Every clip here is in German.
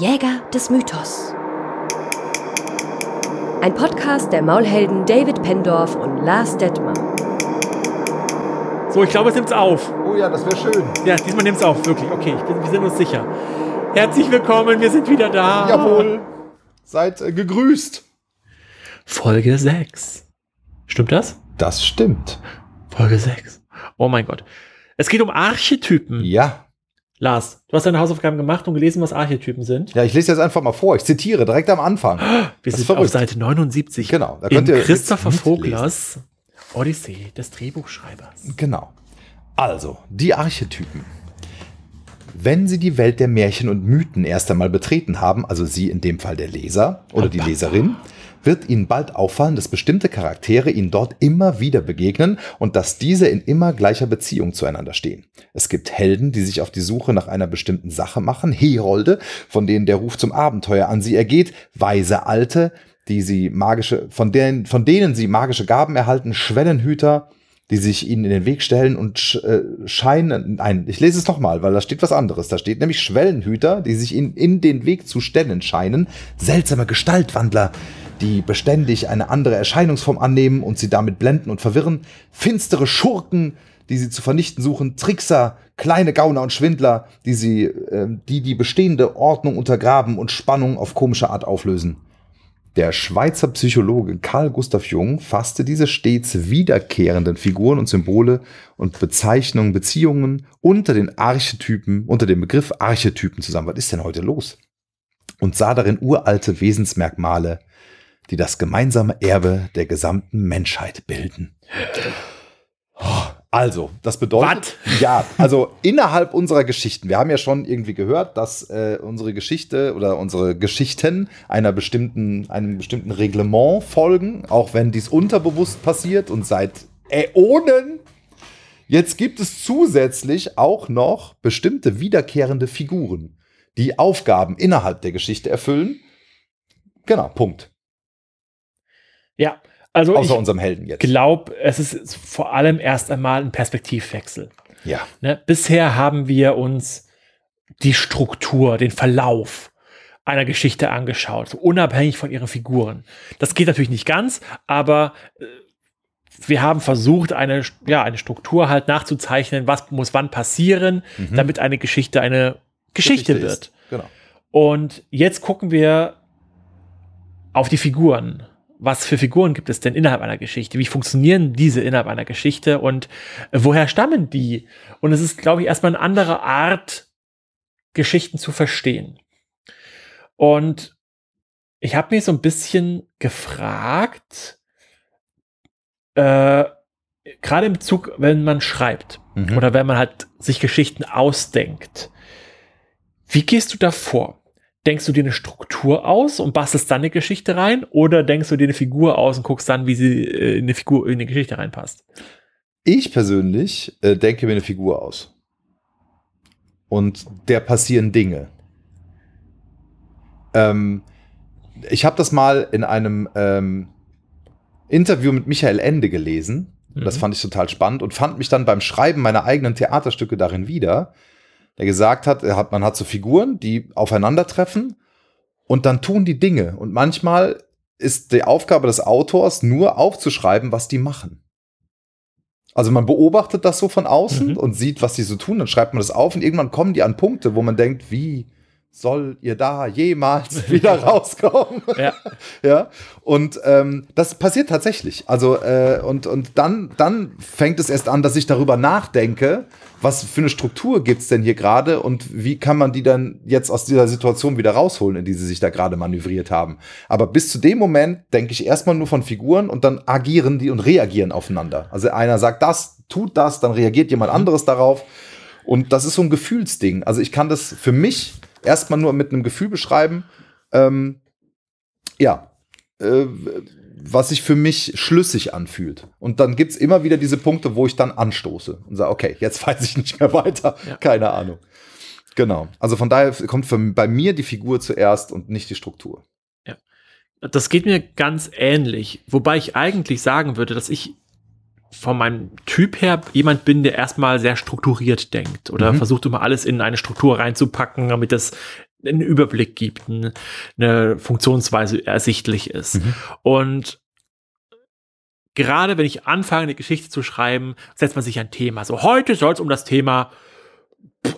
Jäger des Mythos. Ein Podcast der Maulhelden David Pendorf und Lars Detmer. So, ich glaube, es nimmt's auf. Oh ja, das wäre schön. Ja, diesmal nimmt's auf, wirklich. Okay, ich bin, wir sind uns sicher. Herzlich willkommen, wir sind wieder da. Jawohl. Seid äh, gegrüßt. Folge 6. Stimmt das? Das stimmt. Folge 6. Oh mein Gott. Es geht um Archetypen. Ja. Lars, du hast deine Hausaufgaben gemacht und gelesen, was Archetypen sind. Ja, ich lese jetzt einfach mal vor. Ich zitiere direkt am Anfang. Wir Das sind auf. Seite 79. Genau, da In könnt ihr Christopher. Voglers Odyssee des Drehbuchschreibers. Genau. Also, die Archetypen. Wenn Sie die Welt der Märchen und Mythen erst einmal betreten haben, also Sie in dem Fall der Leser oder die Leserin, wird Ihnen bald auffallen, dass bestimmte Charaktere Ihnen dort immer wieder begegnen und dass diese in immer gleicher Beziehung zueinander stehen. Es gibt Helden, die sich auf die Suche nach einer bestimmten Sache machen, Herolde, von denen der Ruf zum Abenteuer an sie ergeht, weise Alte, die sie magische, von denen, von denen sie magische Gaben erhalten, Schwellenhüter, die sich ihnen in den Weg stellen und äh, scheinen, nein, ich lese es nochmal, weil da steht was anderes. Da steht nämlich Schwellenhüter, die sich ihnen in den Weg zu stellen scheinen, seltsame Gestaltwandler, die beständig eine andere Erscheinungsform annehmen und sie damit blenden und verwirren, finstere Schurken, die sie zu vernichten suchen, Trickser, kleine Gauner und Schwindler, die sie, äh, die die bestehende Ordnung untergraben und Spannung auf komische Art auflösen. Der Schweizer Psychologe Carl Gustav Jung fasste diese stets wiederkehrenden Figuren und Symbole und Bezeichnungen, Beziehungen unter den Archetypen, unter dem Begriff Archetypen zusammen. Was ist denn heute los? Und sah darin uralte Wesensmerkmale, die das gemeinsame Erbe der gesamten Menschheit bilden. Also, das bedeutet, ja, also innerhalb unserer Geschichten, wir haben ja schon irgendwie gehört, dass äh, unsere Geschichte oder unsere Geschichten einer bestimmten, einem bestimmten Reglement folgen, auch wenn dies unterbewusst passiert und seit Äonen. Jetzt gibt es zusätzlich auch noch bestimmte wiederkehrende Figuren, die Aufgaben innerhalb der Geschichte erfüllen. Genau, Punkt. Ja, also Außer ich unserem Helden jetzt. glaube, es ist vor allem erst einmal ein Perspektivwechsel. Ja. Ne? Bisher haben wir uns die Struktur, den Verlauf einer Geschichte angeschaut, so unabhängig von ihren Figuren. Das geht natürlich nicht ganz, aber äh, wir haben versucht, eine, ja, eine Struktur halt nachzuzeichnen, was muss wann passieren, Mhm. damit eine Geschichte eine Geschichte, ist. wird. Genau. Und jetzt gucken wir auf die Figuren. Was für Figuren gibt es denn innerhalb einer Geschichte? Wie funktionieren diese innerhalb einer Geschichte und äh, woher stammen die? Und es ist, glaube ich, erstmal eine andere Art, Geschichten zu verstehen. Und ich habe mich so ein bisschen gefragt, äh, gerade im Bezug, wenn man schreibt Mhm. oder wenn man halt sich Geschichten ausdenkt. Wie gehst du da vor? Denkst du dir eine Struktur aus und bastelst dann eine Geschichte rein? Oder denkst du dir eine Figur aus und guckst dann, wie sie äh, in eine Figur, in eine Geschichte reinpasst? Ich persönlich äh, denke mir eine Figur aus. Und der passieren Dinge. Ähm, ich habe das mal in einem ähm, Interview mit Michael Ende gelesen. Und Das Mhm. fand ich total spannend und fand mich dann beim Schreiben meiner eigenen Theaterstücke darin wieder, der gesagt hat, er hat, man hat so Figuren, die aufeinandertreffen und dann tun die Dinge. Und manchmal ist die Aufgabe des Autors nur aufzuschreiben, was die machen. Also man beobachtet das so von außen Mhm. und sieht, was die so tun, dann schreibt man das auf und irgendwann kommen die an Punkte, wo man denkt, wie soll ihr da jemals wieder rauskommen? Ja. ja. Und ähm, das passiert tatsächlich. Also, äh, und, und dann, dann fängt es erst an, dass ich darüber nachdenke, was für eine Struktur gibt's denn hier gerade und wie kann man die dann jetzt aus dieser Situation wieder rausholen, in die sie sich da gerade manövriert haben. Aber bis zu dem Moment denke ich erstmal nur von Figuren und dann agieren die und reagieren aufeinander. Also einer sagt das, tut das, dann reagiert jemand anderes darauf. Und das ist so ein Gefühlsding. Also ich kann das für mich erstmal nur mit einem Gefühl beschreiben. Ähm, ja, äh, was sich für mich schlüssig anfühlt. Und dann gibt's immer wieder diese Punkte, wo ich dann anstoße und sage, okay, jetzt weiß ich nicht mehr weiter. Ja. Keine Ahnung. Genau. Also von daher kommt für, bei mir die Figur zuerst und nicht die Struktur. Das geht mir ganz ähnlich. Wobei ich eigentlich sagen würde, dass ich von meinem Typ her jemand bin, der erstmal sehr strukturiert denkt oder Mhm. versucht immer alles in eine Struktur reinzupacken, damit das einen Überblick gibt, eine, Funktionsweise ersichtlich ist. Mhm. Und gerade wenn ich anfange, eine Geschichte zu schreiben, setzt man sich ein Thema. So, heute soll es um das Thema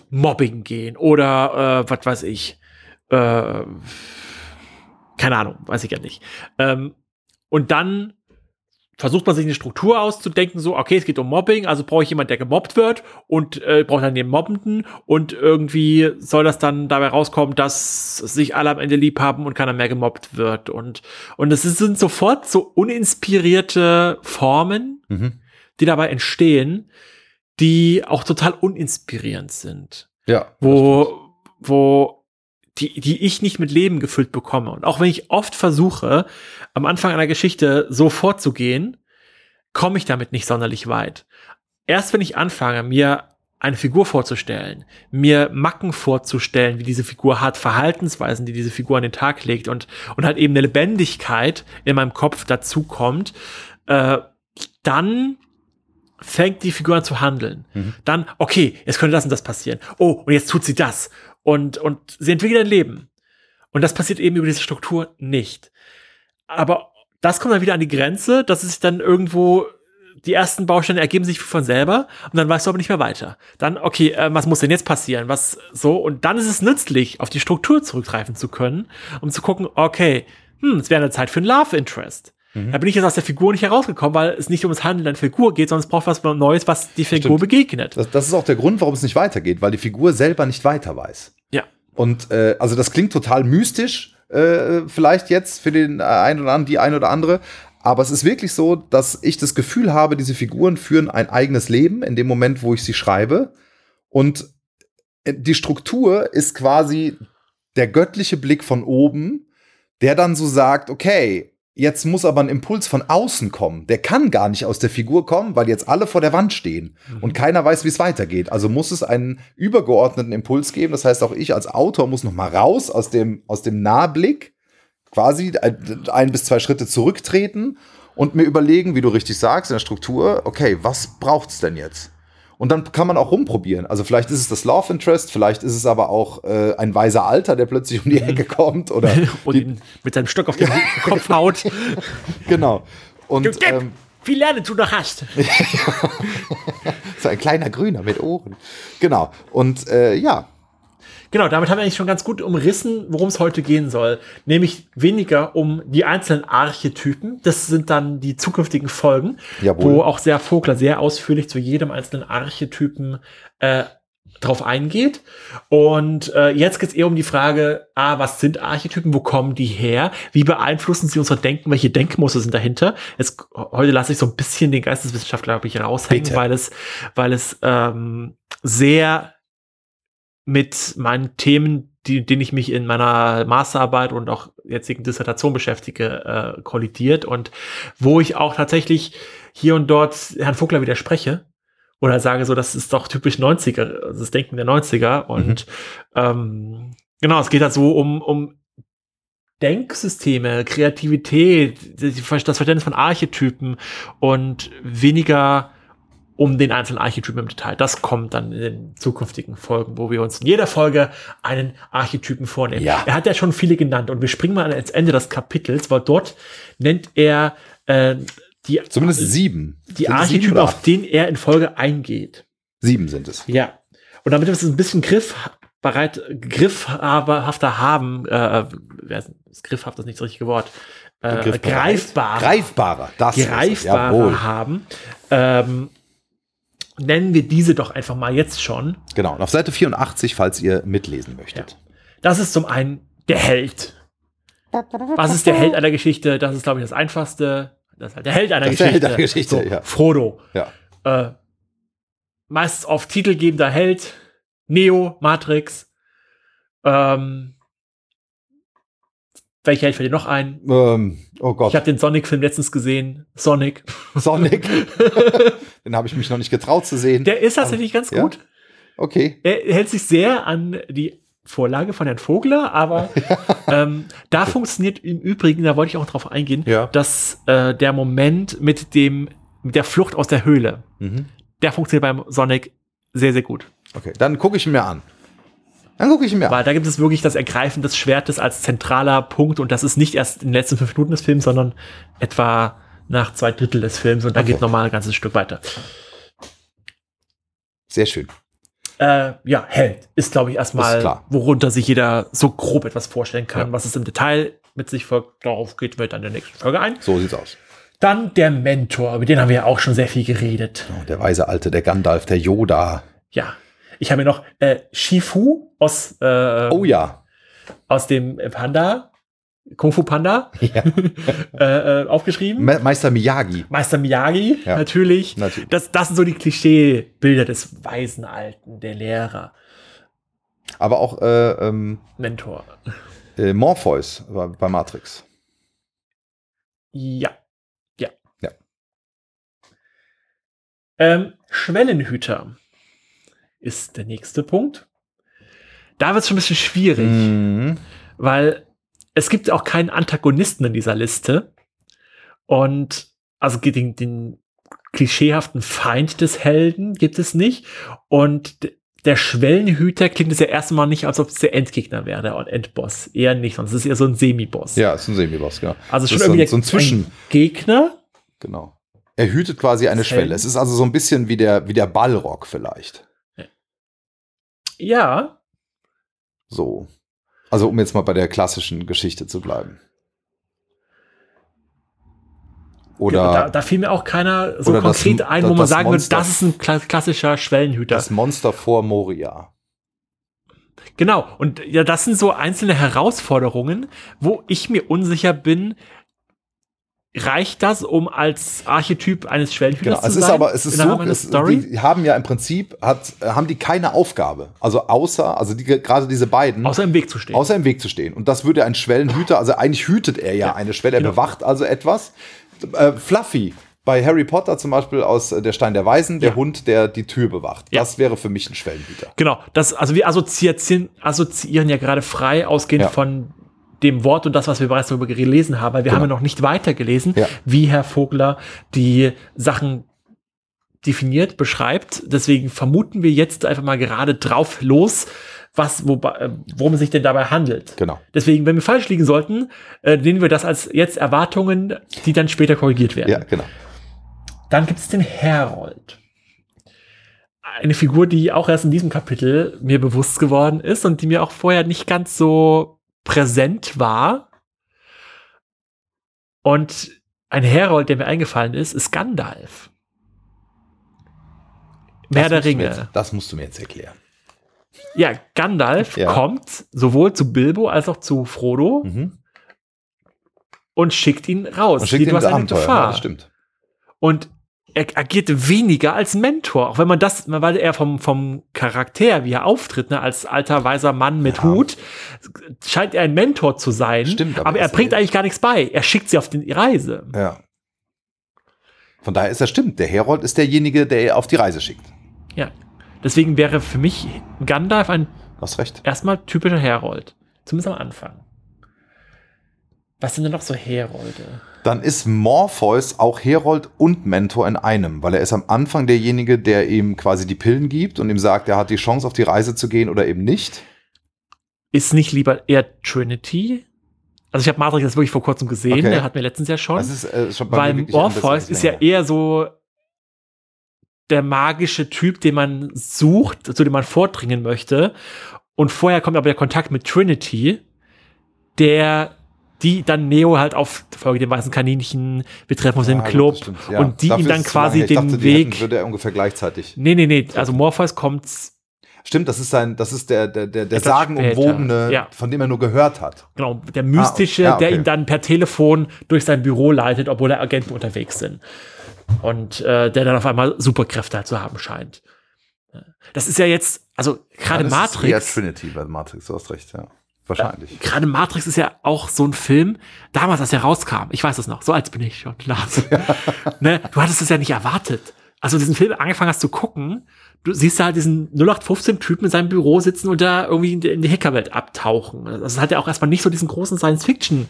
Mobbing gehen oder äh, was weiß ich. Äh, keine Ahnung, weiß ich ja nicht. Ähm, und dann versucht man sich eine Struktur auszudenken, so, okay, es geht um Mobbing, also brauche ich jemanden, der gemobbt wird und äh, brauche dann den Mobbenden und irgendwie soll das dann dabei rauskommen, dass sich alle am Ende lieb haben und keiner mehr gemobbt wird und und es sind sofort so uninspirierte Formen, mhm. die dabei entstehen, die auch total uninspirierend sind. Ja. Wo wo die, die ich nicht mit Leben gefüllt bekomme. Und auch wenn ich oft versuche, am Anfang einer Geschichte so vorzugehen, komme ich damit nicht sonderlich weit. Erst wenn ich anfange, mir eine Figur vorzustellen, mir Macken vorzustellen, wie diese Figur hat, Verhaltensweisen, die diese Figur an den Tag legt und, und halt eben eine Lebendigkeit in meinem Kopf dazu kommt, äh, dann fängt die Figur an zu handeln. Mhm. Dann, okay, jetzt könnte das und das passieren. Oh, und jetzt tut sie das und, und sie entwickeln ein Leben. Und das passiert eben über diese Struktur nicht. Aber das kommt dann wieder an die Grenze, dass es sich dann irgendwo die ersten Bausteine ergeben sich von selber und dann weißt du aber nicht mehr weiter. Dann, okay, äh, was muss denn jetzt passieren? Was so? Und dann ist es nützlich, auf die Struktur zurückgreifen zu können, um zu gucken, okay, hm, es wäre eine Zeit für ein Love Interest. Mhm. Da bin ich jetzt aus der Figur nicht herausgekommen, weil es nicht um das Handeln der Figur geht, sondern es braucht was Neues, was die Figur Stimmt. begegnet. Das, das, ist auch der Grund, warum es nicht weitergeht, weil die Figur selber nicht weiter weiß. Ja. Und äh, also das klingt total mystisch, äh, vielleicht jetzt für den einen oder anderen, die ein oder andere. Aber es ist wirklich so, dass ich das Gefühl habe, diese Figuren führen ein eigenes Leben in dem Moment, wo ich sie schreibe. Und äh, die Struktur ist quasi der göttliche Blick von oben, der dann so sagt, okay, Jetzt muss aber ein Impuls von außen kommen. Der kann gar nicht aus der Figur kommen, weil jetzt alle vor der Wand stehen mhm. und keiner weiß, wie es weitergeht. Also muss es einen übergeordneten Impuls geben. Das heißt, auch ich als Autor muss noch mal raus aus dem, aus dem Nahblick, quasi ein bis zwei Schritte zurücktreten und mir überlegen, wie du richtig sagst, in der Struktur, okay, was braucht's denn jetzt? Und dann kann man auch rumprobieren. Also vielleicht ist es das Love Interest, vielleicht ist es aber auch äh, ein weiser Alter, der plötzlich um die mhm. Ecke kommt oder und ihn mit seinem Stock auf den Kopf haut. genau. Und du, ähm, wie lernen du noch hast. so ein kleiner Grüner mit Ohren. Genau. Und äh, ja, Genau, damit haben wir eigentlich schon ganz gut umrissen, worum es heute gehen soll. Nämlich weniger um die einzelnen Archetypen. Das sind dann die zukünftigen Folgen, Jawohl. wo auch sehr Vogler sehr ausführlich zu jedem einzelnen Archetypen äh, drauf eingeht. Und äh, jetzt geht es eher um die Frage, ah, was sind Archetypen, wo kommen die her? Wie beeinflussen sie unser Denken? Welche Denkmuster sind dahinter? Jetzt, heute lasse ich so ein bisschen den Geisteswissenschaftler, glaube ich, raushängen, Bitte. weil es, weil es ähm, sehr mit meinen Themen, die, denen ich mich in meiner Masterarbeit und auch jetzigen Dissertation beschäftige, äh, kollidiert und wo ich auch tatsächlich hier und dort Herrn Vogler widerspreche oder sage so, das ist doch typisch 90er, das Denken der 90er und mhm. ähm, genau, es geht halt so um, um Denksysteme, Kreativität, das Verständnis von Archetypen und weniger um den einzelnen Archetypen im Detail. Das kommt dann in den zukünftigen Folgen, wo wir uns in jeder Folge einen Archetypen vornehmen. Ja. Er hat ja schon viele genannt und wir springen mal ans Ende des Kapitels, weil dort nennt er äh, die zumindest sieben die sind Archetypen, auf denen er in Folge eingeht. Sieben sind es. Ja. Und damit wir es ein bisschen griff bereit griffhafter haben, äh, ist griffhaft das nicht das richtige Wort, äh, greifbarer, greifbarer, das greifbarer haben. Ähm, nennen wir diese doch einfach mal jetzt schon. Genau, und auf Seite 84, falls ihr mitlesen möchtet. Ja. Das ist zum einen der Held. Was ist der Held einer Geschichte? Das ist, glaube ich, das Einfachste. Das ist halt der Held einer das Geschichte. Der Held einer Geschichte, so, ja. Frodo. Ja. Äh, meistens auf titelgebender Held. Neo, Matrix. Ähm, welcher Held fällt dir noch ein? Ähm, oh Gott. Ich habe den Sonic-Film letztens gesehen. Sonic. Sonic. den habe ich mich noch nicht getraut zu sehen. Der ist tatsächlich ganz gut. Ja? Okay. Er hält sich sehr an die Vorlage von Herrn Vogler, aber ähm, da funktioniert im Übrigen, da wollte ich auch drauf eingehen, ja. dass äh, der Moment mit dem mit der Flucht aus der Höhle, mhm. der funktioniert beim Sonic sehr sehr gut. Okay, dann gucke ich ihn mir an. Dann gucke ich mir Weil da gibt es wirklich das Ergreifen des Schwertes als zentraler Punkt und das ist nicht erst in den letzten fünf Minuten des Films, sondern etwa nach zwei Drittel des Films und dann Okay. geht nochmal ein ganzes Stück weiter. Sehr schön. Äh, ja, Held ist, glaube ich, erstmal, worunter sich jeder so grob etwas vorstellen kann. Ja. Was es im Detail mit sich folgt, darauf geht wir dann in der nächsten Folge ein. So sieht's aus. Dann der Mentor, über den haben wir ja auch schon sehr viel geredet. Oh, der weise Alte, der Gandalf, der Yoda. Ja. Ich habe mir noch äh, Shifu aus, äh, Oh ja. aus dem Panda, Kung Fu Panda, ja. äh, äh, aufgeschrieben. Me Meister Miyagi. Meister Miyagi, Ja. natürlich. Natürlich. Das, das sind so die Klischeebilder des weisen Alten, der Lehrer, Aber auch äh, ähm, Mentor. äh, Morpheus bei, bei Matrix. Ja. Ja. Ja. Ähm, Schwellenhüter ist der nächste Punkt. Da wird es schon ein bisschen schwierig, Mhm. weil es gibt auch keinen Antagonisten in dieser Liste. Und also den, den klischeehaften Feind des Helden gibt es nicht. Und der Schwellenhüter klingt es ja erstmal nicht, als ob es der Endgegner wäre, der Endboss. Eher nicht, sonst ist es eher so ein Semi-Boss. Ja, ist ein Semi-Boss, genau. Also schon ist so ein- irgendwie so ein Gegner. Genau. Er hütet quasi eine Schwelle. Es ist also so ein bisschen wie der, wie der Ballrock vielleicht. Ja, So. Also, um jetzt mal bei der klassischen Geschichte zu bleiben. Oder da, da fiel mir auch keiner so oder das- konkret ein, wo das man sagen würde, Monster- das ist ein kla klassischer Schwellenhüter. das Monster vor Moria. Genau. Und ja, das sind so einzelne Herausforderungen, wo ich mir unsicher bin, reicht das, um als Archetyp eines Schwellenhüters Genau. zu Es sein? ist aber, es ist so, es, Story? die haben ja im Prinzip, hat, haben die keine Aufgabe. Also außer, also die, gerade diese beiden, Außer im Weg zu stehen. außer im Weg zu stehen. Und das würde ein Schwellenhüter, also eigentlich hütet er ja, Ja, eine Schwelle, er genau. bewacht also etwas. Äh, Fluffy, bei Harry Potter zum Beispiel aus äh, Der Stein der Weisen, der Ja. Hund, der die Tür bewacht. Ja. Das wäre für mich ein Schwellenhüter. Genau, das, also wir assoziieren, assoziieren ja gerade frei, ausgehend Ja. von dem Wort und das, was wir bereits darüber gelesen haben, weil wir Genau. haben ja noch nicht weitergelesen, Ja. wie Herr Vogler die Sachen definiert, beschreibt. Deswegen vermuten wir jetzt einfach mal gerade drauf los, was, wobei, äh, worum es sich denn dabei handelt. Genau. Deswegen, wenn wir falsch liegen sollten, äh, nehmen wir das als jetzt Erwartungen, die dann später korrigiert werden. Ja, genau. Dann gibt es den Herold. Eine Figur, die auch erst in diesem Kapitel mir bewusst geworden ist und die mir auch vorher nicht ganz so präsent war. Und ein Herold, der mir eingefallen ist, ist Gandalf. Mehr der Ringe. Jetzt, das musst du mir jetzt erklären. Ja, Gandalf Ja. kommt sowohl zu Bilbo als auch zu Frodo Mhm. und schickt ihn raus. Und schickt Wie, ihn du hast eine Abenteuer. Gefahr. Ja, das stimmt. Und er agiert weniger als Mentor, auch wenn man das, weil er vom, vom Charakter, wie er auftritt, ne, als alter weiser Mann mit Ja. Hut, scheint er ein Mentor zu sein. Stimmt, aber aber, er bringt eigentlich gar nichts bei. Er schickt sie auf die Reise. Ja. Von daher ist das stimmt. Der Herold ist derjenige, der er auf die Reise schickt. Ja. Deswegen wäre für mich Gandalf ein hast recht. erstmal typischer Herold. Zumindest am Anfang. Was sind denn noch so Herolde? Dann ist Morpheus auch Herold und Mentor in einem, weil er ist am Anfang derjenige, der ihm quasi die Pillen gibt und ihm sagt, er hat die Chance, auf die Reise zu gehen oder eben nicht. Ist nicht lieber eher Trinity? Also ich habe Matrix jetzt wirklich vor kurzem gesehen, Okay. der hat mir letztens ja schon. Das ist äh, schon bei Weil mir wirklich ein bisschen Orpheus ist ja eher so der magische Typ, den man sucht, zu dem man vordringen möchte. Und vorher kommt aber der Kontakt mit Trinity, der die dann Neo halt auf Folge dem weißen Kaninchen, wir treffen uns Ja, im Club stimmt, ja. und die Dafür ihm dann quasi. Ich den dachte, die Weg. hätten- würde er ungefähr gleichzeitig. nee, nee, nee, also Morpheus kommt Stimmt, das ist sein, das ist der, der, der, der sagenumwobene, ja. von dem er nur gehört hat. Genau, der mystische, Ah, ja, okay. der ihn dann per Telefon durch sein Büro leitet, obwohl da Agenten unterwegs sind. Und äh, der dann auf einmal Superkräfte halt zu haben scheint. Das ist ja jetzt, also gerade Ja, das ist Matrix, Trinity bei Matrix, du hast recht, ja. Wahrscheinlich. gerade Matrix ist ja auch so ein Film, damals, als er rauskam, ich weiß es noch, so alt bin ich schon, Lars. ne, du hattest es ja nicht erwartet. Also diesen Film angefangen hast zu gucken, du siehst da halt diesen 0815-Typen in seinem Büro sitzen und da irgendwie in die, Hackerwelt abtauchen. Das hat ja auch erstmal nicht so diesen großen Science-Fiction-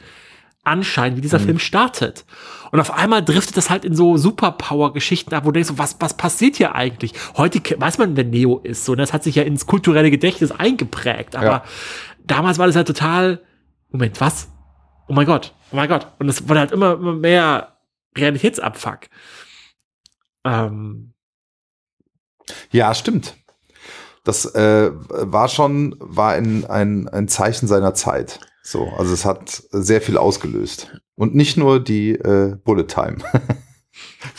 Anschein, wie dieser Film startet. Und auf einmal driftet das halt in so Superpower-Geschichten ab, wo du denkst, was, was passiert hier eigentlich? Heute weiß man, wer Neo ist, so, und das hat sich ja ins kulturelle Gedächtnis eingeprägt, aber Ja. Damals war das halt total, Moment, was? Oh mein Gott, oh mein Gott. Und es wurde halt immer, immer mehr Realitätsabfuck. Ähm, Ja, stimmt. Das äh, war schon war ein, ein, ein Zeichen seiner Zeit. So, also es hat sehr viel ausgelöst. Und nicht nur die äh, Bullet Time.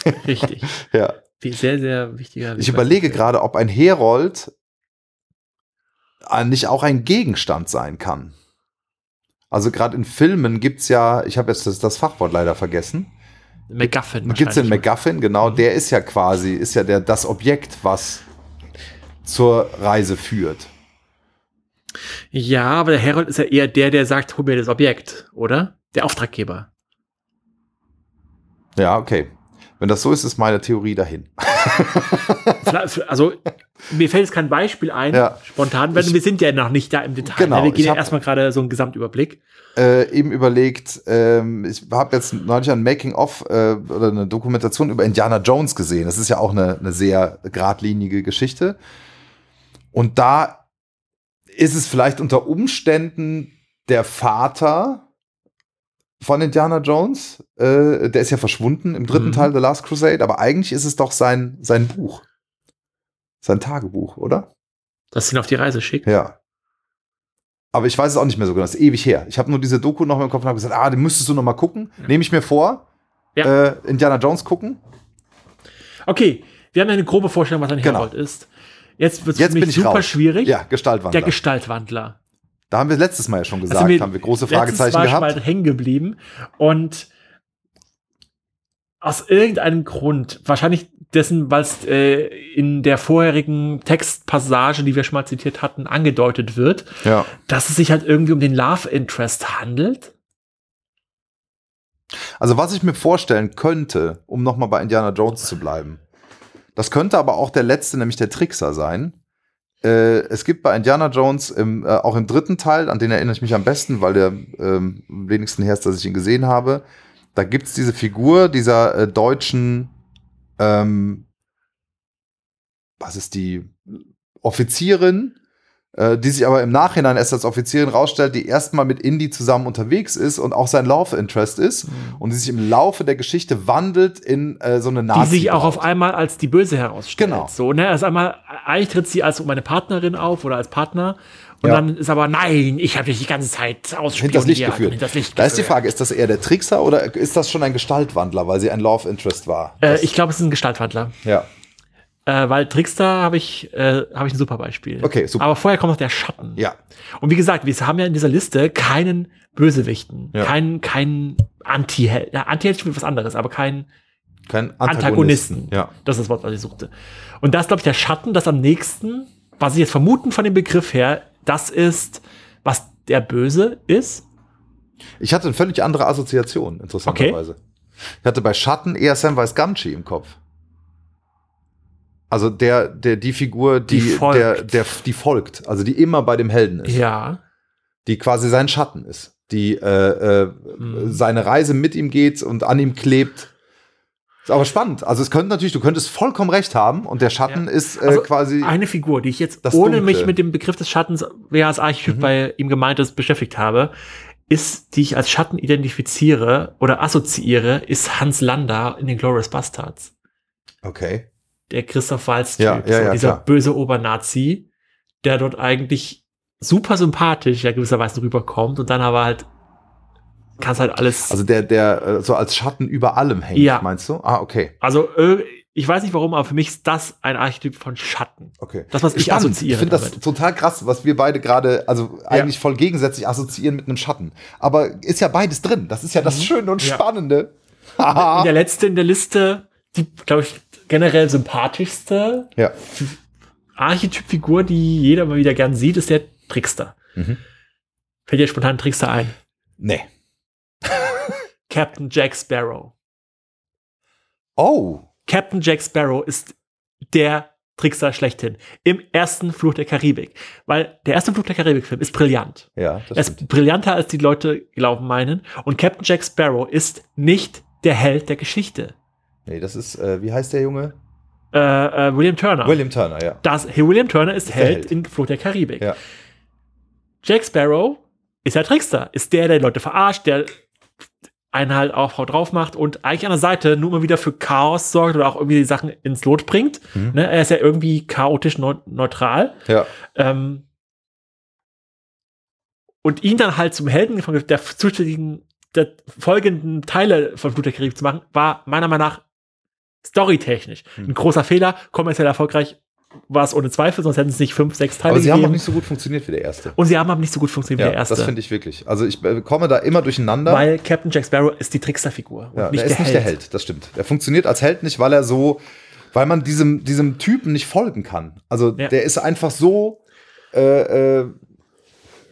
richtig. ja. Wie sehr, sehr wichtiger. Ich überlege gerade, ob ein Herold nicht auch ein Gegenstand sein kann. Also gerade in Filmen gibt's ja, ich habe jetzt das, das Fachwort leider vergessen. MacGuffin. Gibt's den wahrscheinlich. MacGuffin, genau, Mhm. der ist ja quasi, ist ja der, das Objekt, was zur Reise führt. Ja, aber der Herold ist ja eher der, der sagt, hol mir das Objekt, oder? Der Auftraggeber. Ja, okay. Wenn das so ist, ist meine Theorie dahin. Also, mir fällt jetzt kein Beispiel ein, Ja. spontan, weil Ich- wir sind ja noch nicht da im Detail. Genau, ne? Wir gehen ja erstmal gerade so einen Gesamtüberblick. Äh, eben überlegt, ähm, ich habe jetzt neulich ein Making-of äh, oder eine Dokumentation über Indiana Jones gesehen. Das ist ja auch eine, eine sehr geradlinige Geschichte. Und da ist es vielleicht unter Umständen der Vater von Indiana Jones. Äh, der ist ja verschwunden im dritten Mhm. Teil The Last Crusade, aber eigentlich ist es doch sein, sein Buch. Sein Tagebuch, oder? Dass sie ihn auf die Reise schickt. Ja. Aber ich weiß es auch nicht mehr so genau. Das ist ewig her. Ich habe nur diese Doku noch im Kopf und habe gesagt, ah, den müsstest du noch mal gucken. Nehme ich mir vor. Ja. Äh, Indiana Jones gucken. Okay, wir haben ja eine grobe Vorstellung, was ein Genau. Herold ist. Jetzt wird es für mich bin ich super raus. schwierig. Ja, Gestaltwandler. Der Gestaltwandler. Da haben wir letztes Mal ja schon Da gesagt, wir haben wir große Fragezeichen schon gehabt. mal hängen geblieben. Und aus irgendeinem Grund, wahrscheinlich dessen, weil es äh, in der vorherigen Textpassage, die wir schon mal zitiert hatten, angedeutet wird, Ja. dass es sich halt irgendwie um den Love Interest handelt. Also was ich mir vorstellen könnte, um noch mal bei Indiana Jones zu bleiben, das könnte aber auch der letzte, nämlich der Trickser sein. Äh, es gibt bei Indiana Jones im, äh, auch im dritten Teil, an den erinnere ich mich am besten, weil der ähm, am wenigsten her ist, dass ich ihn gesehen habe. Da gibt es diese Figur dieser äh, deutschen, ähm, was ist die Offizierin, die sich aber im Nachhinein erst als Offizierin rausstellt, die erstmal mit Indy zusammen unterwegs ist und auch sein Love Interest ist und die sich im Laufe der Geschichte wandelt in äh, so eine Die Nazi. sich auch auf einmal als die Böse herausstellt. Genau. So, ne? Also einmal, eigentlich tritt sie als meine Partnerin auf oder als Partner. Und Ja. dann ist aber, nein, ich habe dich die ganze Zeit ausspioniert. hinters Licht geführt. hinters Licht Da ist die geführt. Frage, ist das eher der Trickser oder ist das schon ein Gestaltwandler, weil sie ein Love Interest war? Äh, Das- ich glaube, es ist ein Gestaltwandler. ja. Äh, weil Trickster habe ich, äh, habe ich ein super Beispiel. Okay, super. Aber vorher kommt noch der Schatten. Ja. Und wie gesagt, wir haben ja in dieser Liste keinen Bösewichten, Ja. keinen, keinen Anti-Held. Ja, Anti-Held spielt was anderes, aber keinen Kein Antagonisten. Ja. Das ist das Wort, was ich suchte. Und das glaube ich der Schatten, das am nächsten, was ich jetzt vermuten von dem Begriff her, das ist, was der Böse ist. Ich hatte eine völlig andere Assoziation, interessanterweise. Ich hatte bei Schatten eher Samwise Gamgee im Kopf. Also der, der, die Figur, die, Die folgt. Der, der, die folgt, also die immer bei dem Helden ist. Ja. Die quasi sein Schatten ist. Die äh, äh, Mhm. seine Reise mit ihm geht und an ihm klebt. Ist aber spannend. Also es könnte natürlich, du könntest vollkommen recht haben und der Schatten Ja. ist äh, Also quasi. Eine Figur, die ich jetzt, ohne Dunkle. mich mit dem Begriff des Schattens, wer als Archetyp Mhm. bei ihm gemeint ist, beschäftigt habe, ist, die ich als Schatten identifiziere oder assoziiere, ist Hans Landa in den Glorious Bastards. Okay. Der Christoph Waltz-Typ, Ja, ja, so ja, dieser klar. böse Obernazi, der dort eigentlich super sympathisch ja gewisserweise rüberkommt und dann aber halt kannst halt alles. Also der, der äh, so als Schatten über allem hängt, Ja. meinst du? Ah, okay. Also, äh, ich weiß nicht warum, aber für mich ist das ein Archetyp von Schatten. Okay. Das, was ich Spannend. assoziiere Ich finde das total krass, was wir beide gerade, also eigentlich voll gegensätzlich assoziieren mit einem Schatten. Aber ist ja beides drin. Das ist ja das Schöne und Mhm. Ja. Spannende. Und der letzte in der Liste, die, glaube ich, generell sympathischste ja. Archetypfigur, die jeder mal wieder gern sieht, ist der Trickster. Mhm. Fällt dir spontan Trickster ein? Nee. Captain Jack Sparrow. Oh. Captain Jack Sparrow ist der Trickster schlechthin. Im ersten Fluch der Karibik. Weil der erste Fluch der Karibik-Film ist brillant. Ja, Er ist brillanter, als die Leute glauben meinen. Und Captain Jack Sparrow ist nicht der Held der Geschichte. Nee, das ist, äh, wie heißt der Junge? Äh, äh, William Turner. William Turner, ja. das, William Turner ist, der Held, Held. in Fluch der Karibik. Ja. Jack Sparrow ist der Trickster. Ist der, der Leute verarscht, der einen halt auch Frau drauf macht und eigentlich an der Seite nur immer wieder für Chaos sorgt oder auch irgendwie die Sachen ins Lot bringt. Mhm. Ne? Er ist ja irgendwie chaotisch neu neutral. Ja. Ähm, und ihn dann halt zum Helden von der zuständigen, der folgenden Teile von Flut der Karibik zu machen, war meiner Meinung nach storytechnisch Hm. ein großer Fehler. Kommerziell erfolgreich war es ohne Zweifel, sonst hätten es nicht fünf, sechs Teile Aber sie haben auch gegeben. nicht so gut funktioniert wie der erste. und sie haben aber nicht so gut funktioniert wie Ja, der erste. das finde ich wirklich. Also ich äh, komme da immer durcheinander. weil Captain Jack Sparrow ist die Tricksterfigur und ja, nicht der der, ist nicht Held. der Held, das stimmt. Der funktioniert als Held nicht, weil er so, weil man diesem, diesem Typen nicht folgen kann. Also Ja. der ist einfach so, äh, äh,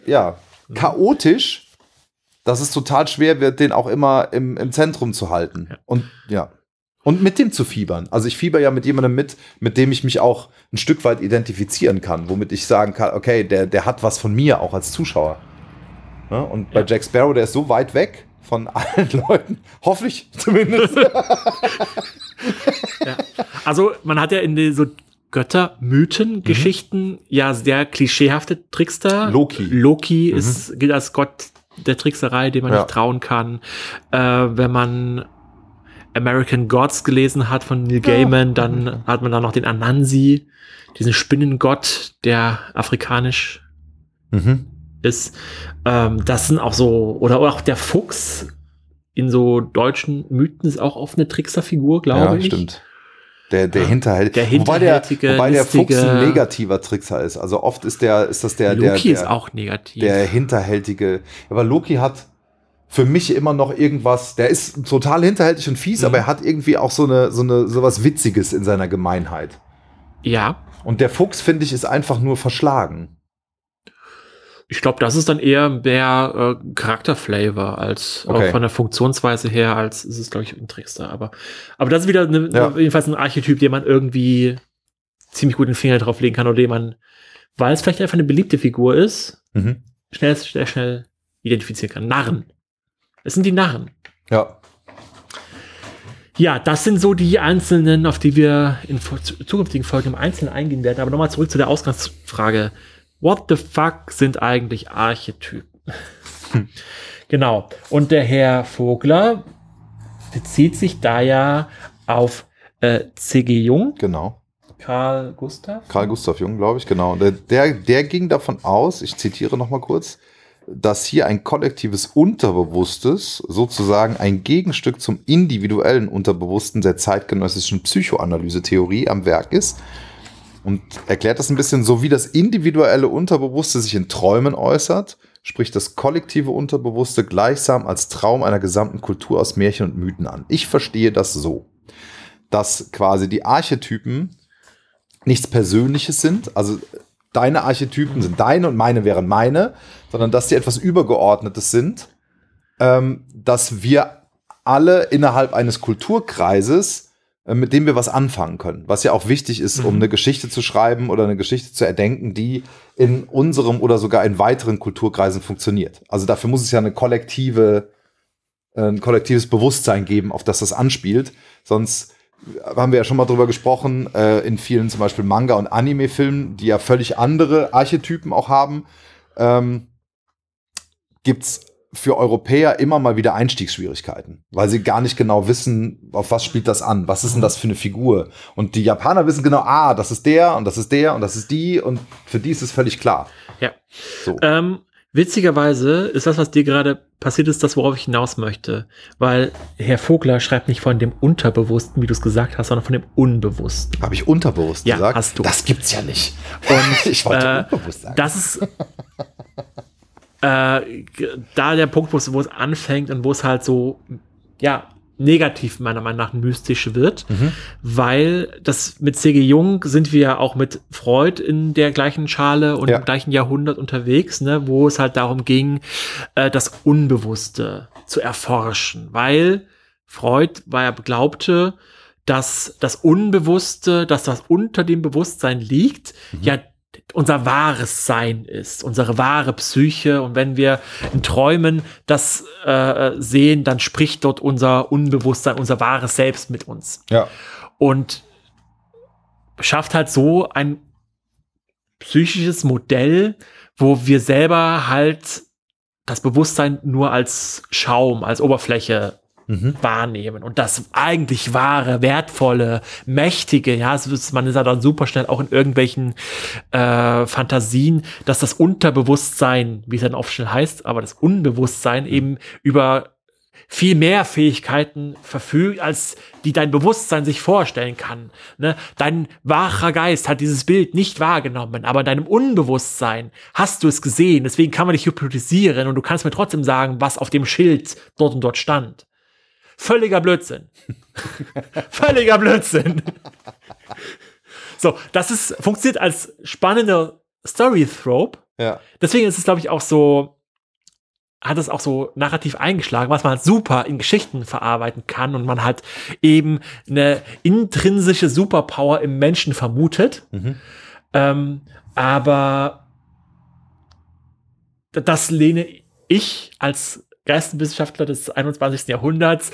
ja, chaotisch, dass es total schwer wird, den auch immer im, im Zentrum zu halten. Ja. Und ja. Und mit dem zu fiebern. Also ich fieber ja mit jemandem mit, mit dem ich mich auch ein Stück weit identifizieren kann, womit ich sagen kann, okay, der, der hat was von mir auch als Zuschauer. Ja, und bei Ja. Jack Sparrow, der ist so weit weg von allen Leuten, hoffe ich zumindest. Ja. Also man hat ja in den so Götter-Mythen-Geschichten ja sehr klischeehafte Trickster. Mhm. Loki. Loki ist, gilt als Gott der Trickserei, dem man nicht trauen kann. Äh, wenn man American Gods gelesen hat von Neil Gaiman, dann hat man da noch den Anansi, diesen Spinnengott, der afrikanisch mhm. ist. Ähm, das sind auch so, oder auch der Fuchs in so deutschen Mythen ist auch oft eine Trickserfigur, glaube Ja, ich. stimmt. Der, der Ja. Hinterhalt. Der wobei der, hinterhältige, wobei der Fuchs ein negativer Trickser ist. Also oft ist der, ist das der, der, Loki der, ist auch negativ. der hinterhältige. Aber Loki hat für mich immer noch irgendwas, der ist total hinterhältig und fies, Mhm. aber er hat irgendwie auch so eine, so eine, so was Witziges in seiner Gemeinheit. ja, Und der Fuchs, finde ich, ist einfach nur verschlagen. ich glaube, das ist dann eher mehr äh, Charakterflavor als Okay. auch von der Funktionsweise her, als ist es, glaube ich, ein Trickster. Aber, aber das ist wieder eine, Ja. jedenfalls ein Archetyp, den man irgendwie ziemlich gut den Finger drauf legen kann oder den man, weil es vielleicht einfach eine beliebte Figur ist, Mhm. schnell, sehr schnell identifizieren kann. Narren. Es sind die Narren. Ja. Ja, das sind so die einzelnen, auf die wir in zukünftigen Folgen im Einzelnen eingehen werden. Aber nochmal zurück zu der Ausgangsfrage. What the fuck sind eigentlich Archetypen? genau. Und der Herr Vogler bezieht sich da ja auf äh, C.G. Jung, Genau. Karl Gustav. Karl Gustav Jung, glaube ich, genau. Der, der, der ging davon aus, ich zitiere noch mal kurz, dass hier ein kollektives Unterbewusstes, sozusagen ein Gegenstück zum individuellen Unterbewussten der zeitgenössischen Psychoanalyse-Theorie am Werk ist. Und erklärt das ein bisschen so, wie das individuelle Unterbewusste sich in Träumen äußert, spricht das kollektive Unterbewusste gleichsam als Traum einer gesamten Kultur aus Märchen und Mythen an. Ich verstehe das so, dass quasi die Archetypen nichts Persönliches sind, also deine Archetypen sind deine und meine wären meine, sondern dass sie etwas Übergeordnetes sind, ähm, dass wir alle innerhalb eines Kulturkreises, äh, mit dem wir was anfangen können, was ja auch wichtig ist, um Mhm. eine Geschichte zu schreiben oder eine Geschichte zu erdenken, die in unserem oder sogar in weiteren Kulturkreisen funktioniert. Also dafür muss es ja eine kollektive, äh, ein kollektives Bewusstsein geben, auf das das anspielt, sonst haben wir ja schon mal drüber gesprochen, äh, in vielen zum Beispiel Manga- und Anime-Filmen, die ja völlig andere Archetypen auch haben, ähm, gibt's für Europäer immer mal wieder Einstiegsschwierigkeiten, weil sie gar nicht genau wissen, auf was spielt das an, was ist denn das für eine Figur. Und die Japaner wissen genau, ah, das ist der und das ist der und das ist die und für die ist es völlig klar. Ja. So. Ähm, witzigerweise ist das, was dir gerade passiert ist, das, worauf ich hinaus möchte. Weil Herr Vogler schreibt nicht von dem Unterbewussten, wie du es gesagt hast, sondern von dem Unbewussten. Habe ich unterbewusst Ja, gesagt? hast du. Das gibt's ja nicht. Und ich wollte äh, unbewusst sagen. das ist äh, da der Punkt, wo es, wo es anfängt und wo es halt so, ja, negativ meiner Meinung nach mystisch wird, Mhm. weil das mit C.G. Jung sind wir ja auch mit Freud in der gleichen Schale und Ja. im gleichen Jahrhundert unterwegs, ne, wo es halt darum ging, äh, das Unbewusste zu erforschen, weil Freud war ja glaubte, dass das Unbewusste, dass das unter dem Bewusstsein liegt, mhm. ja unser wahres Sein ist, unsere wahre Psyche. Und wenn wir in Träumen das äh, sehen, dann spricht dort unser Unbewusstsein, unser wahres Selbst mit uns. Ja. Und schafft halt so ein psychisches Modell, wo wir selber halt das Bewusstsein nur als Schaum, als Oberfläche mhm. wahrnehmen. Und das eigentlich wahre, wertvolle, mächtige, ja, ist, man ist ja dann super schnell auch in irgendwelchen äh, Fantasien, dass das Unterbewusstsein, wie es dann oft schnell heißt, aber das Unbewusstsein eben über viel mehr Fähigkeiten verfügt, als die dein Bewusstsein sich vorstellen kann. Ne? Dein wacher Geist hat dieses Bild nicht wahrgenommen, aber in deinem Unbewusstsein hast du es gesehen. Deswegen kann man dich hypnotisieren und du kannst mir trotzdem sagen, was auf dem Schild dort und dort stand. Völliger Blödsinn. Völliger Blödsinn. so, das ist, funktioniert als spannender Story-Trope. Ja. Deswegen ist es, glaube ich, auch so, hat es auch so narrativ eingeschlagen, was man halt super in Geschichten verarbeiten kann und man halt eben eine intrinsische Superpower im Menschen vermutet. Mhm. Ähm, aber das lehne ich als Geisteswissenschaftler des 21. Jahrhunderts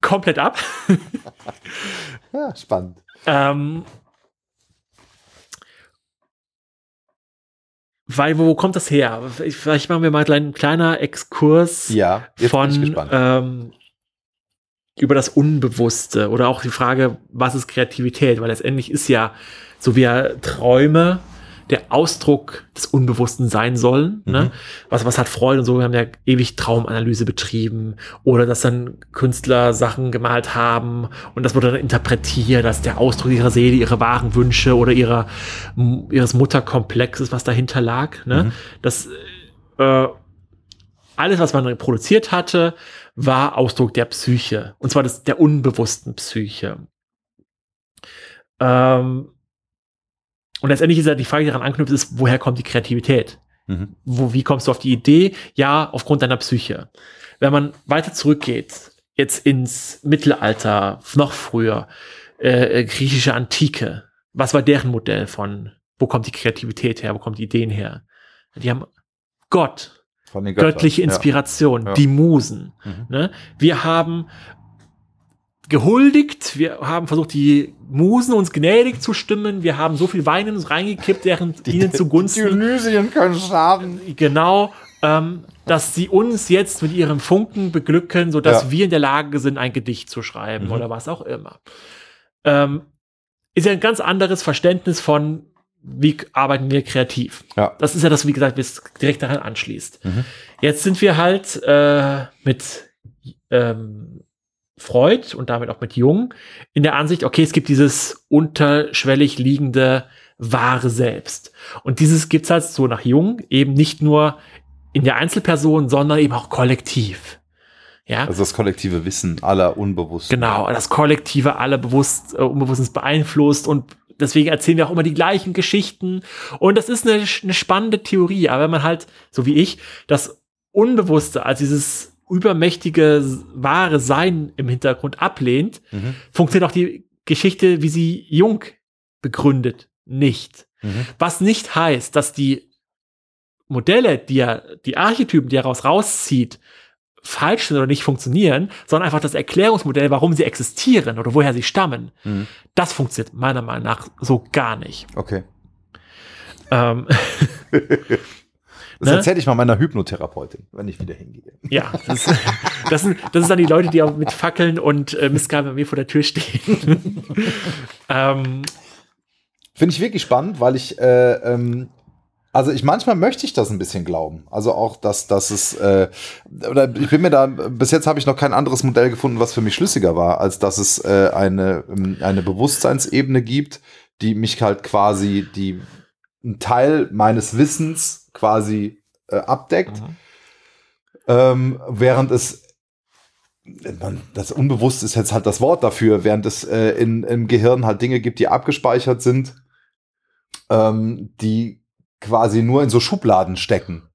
komplett ab. ja, spannend. Ähm, weil, wo kommt das her? Vielleicht machen wir mal ein kleiner Exkurs ja, von ähm, über das Unbewusste oder auch die Frage, was ist Kreativität? Weil letztendlich ist ja, so wie Träume der Ausdruck des Unbewussten sein sollen. Ne? Mhm. Ne? Was, was hat Freud und so, wir haben ja ewig Traumanalyse betrieben oder dass dann Künstler Sachen gemalt haben und das wurde dann interpretiert, dass der Ausdruck ihrer Seele, ihre wahren Wünsche oder ihrer, ihres Mutterkomplexes, was dahinter lag. Ne? Mhm. Das äh, alles, was man produziert hatte, war Ausdruck der Psyche. Und zwar des, der unbewussten Psyche. Ähm, und letztendlich ist ja die Frage, die daran anknüpft, ist, woher kommt die Kreativität? Mhm. Wo, wie kommst du auf die Idee? Ja, aufgrund deiner Psyche. Wenn man weiter zurückgeht, jetzt ins Mittelalter, noch früher, äh, griechische Antike, was war deren Modell von, wo kommt die Kreativität her, wo kommen die Ideen her? Die haben Gott, göttliche Inspiration, ja. Ja. die Musen. Mhm. Ne? Wir haben gehuldigt, wir haben versucht, die Musen uns gnädig zu stimmen, wir haben so viel Wein in uns reingekippt, während die, ihnen zugunsten. Dionysien können schaden. Genau, ähm, dass sie uns jetzt mit ihrem Funken beglücken, sodass ja. wir in der Lage sind, ein Gedicht zu schreiben mhm. oder was auch immer. Ähm, ist ja ein ganz anderes Verständnis von, wie arbeiten wir kreativ. Ja. Das ist ja das, wie gesagt, was direkt daran anschließt. Mhm. Jetzt sind wir halt äh, mit ähm, Freud und damit auch mit Jung in der Ansicht, okay, es gibt dieses unterschwellig liegende wahre Selbst. Und dieses gibt's halt so nach Jung eben nicht nur in der Einzelperson, sondern eben auch kollektiv. Ja. Also das kollektive Wissen aller unbewusst. Genau, das kollektive aller bewusst, äh, Unbewusstes beeinflusst und deswegen erzählen wir auch immer die gleichen Geschichten. Und das ist eine, eine spannende Theorie, aber wenn man halt, so wie ich, das Unbewusste als dieses übermächtige wahre Sein im Hintergrund ablehnt, mhm. funktioniert auch die Geschichte, wie sie Jung begründet, nicht. Mhm. Was nicht heißt, dass die Modelle, die er, die Archetypen, die er raus rauszieht, falsch sind oder nicht funktionieren, sondern einfach das Erklärungsmodell, warum sie existieren oder woher sie stammen, mhm. das funktioniert meiner Meinung nach so gar nicht. Okay. Ähm, Das ne? erzähle ich mal meiner Hypnotherapeutin, wenn ich wieder hingehe. Ja, das, das, sind, das sind dann die Leute, die auch mit Fackeln und äh, Missgaben bei mir vor der Tür stehen. ähm, Finde ich wirklich spannend, weil ich, äh, ähm, also ich manchmal möchte ich das ein bisschen glauben. Also auch, dass, dass es, äh, oder ich bin mir da, bis jetzt habe ich noch kein anderes Modell gefunden, was für mich schlüssiger war, als dass es äh, eine, ähm, eine Bewusstseinsebene gibt, die mich halt quasi, die ein Teil meines Wissens quasi äh, abdeckt. Mhm. Ähm, während es man, das unbewusst ist jetzt halt das Wort dafür, während es äh, in, im Gehirn halt Dinge gibt, die abgespeichert sind, ähm, die quasi nur in so Schubladen stecken,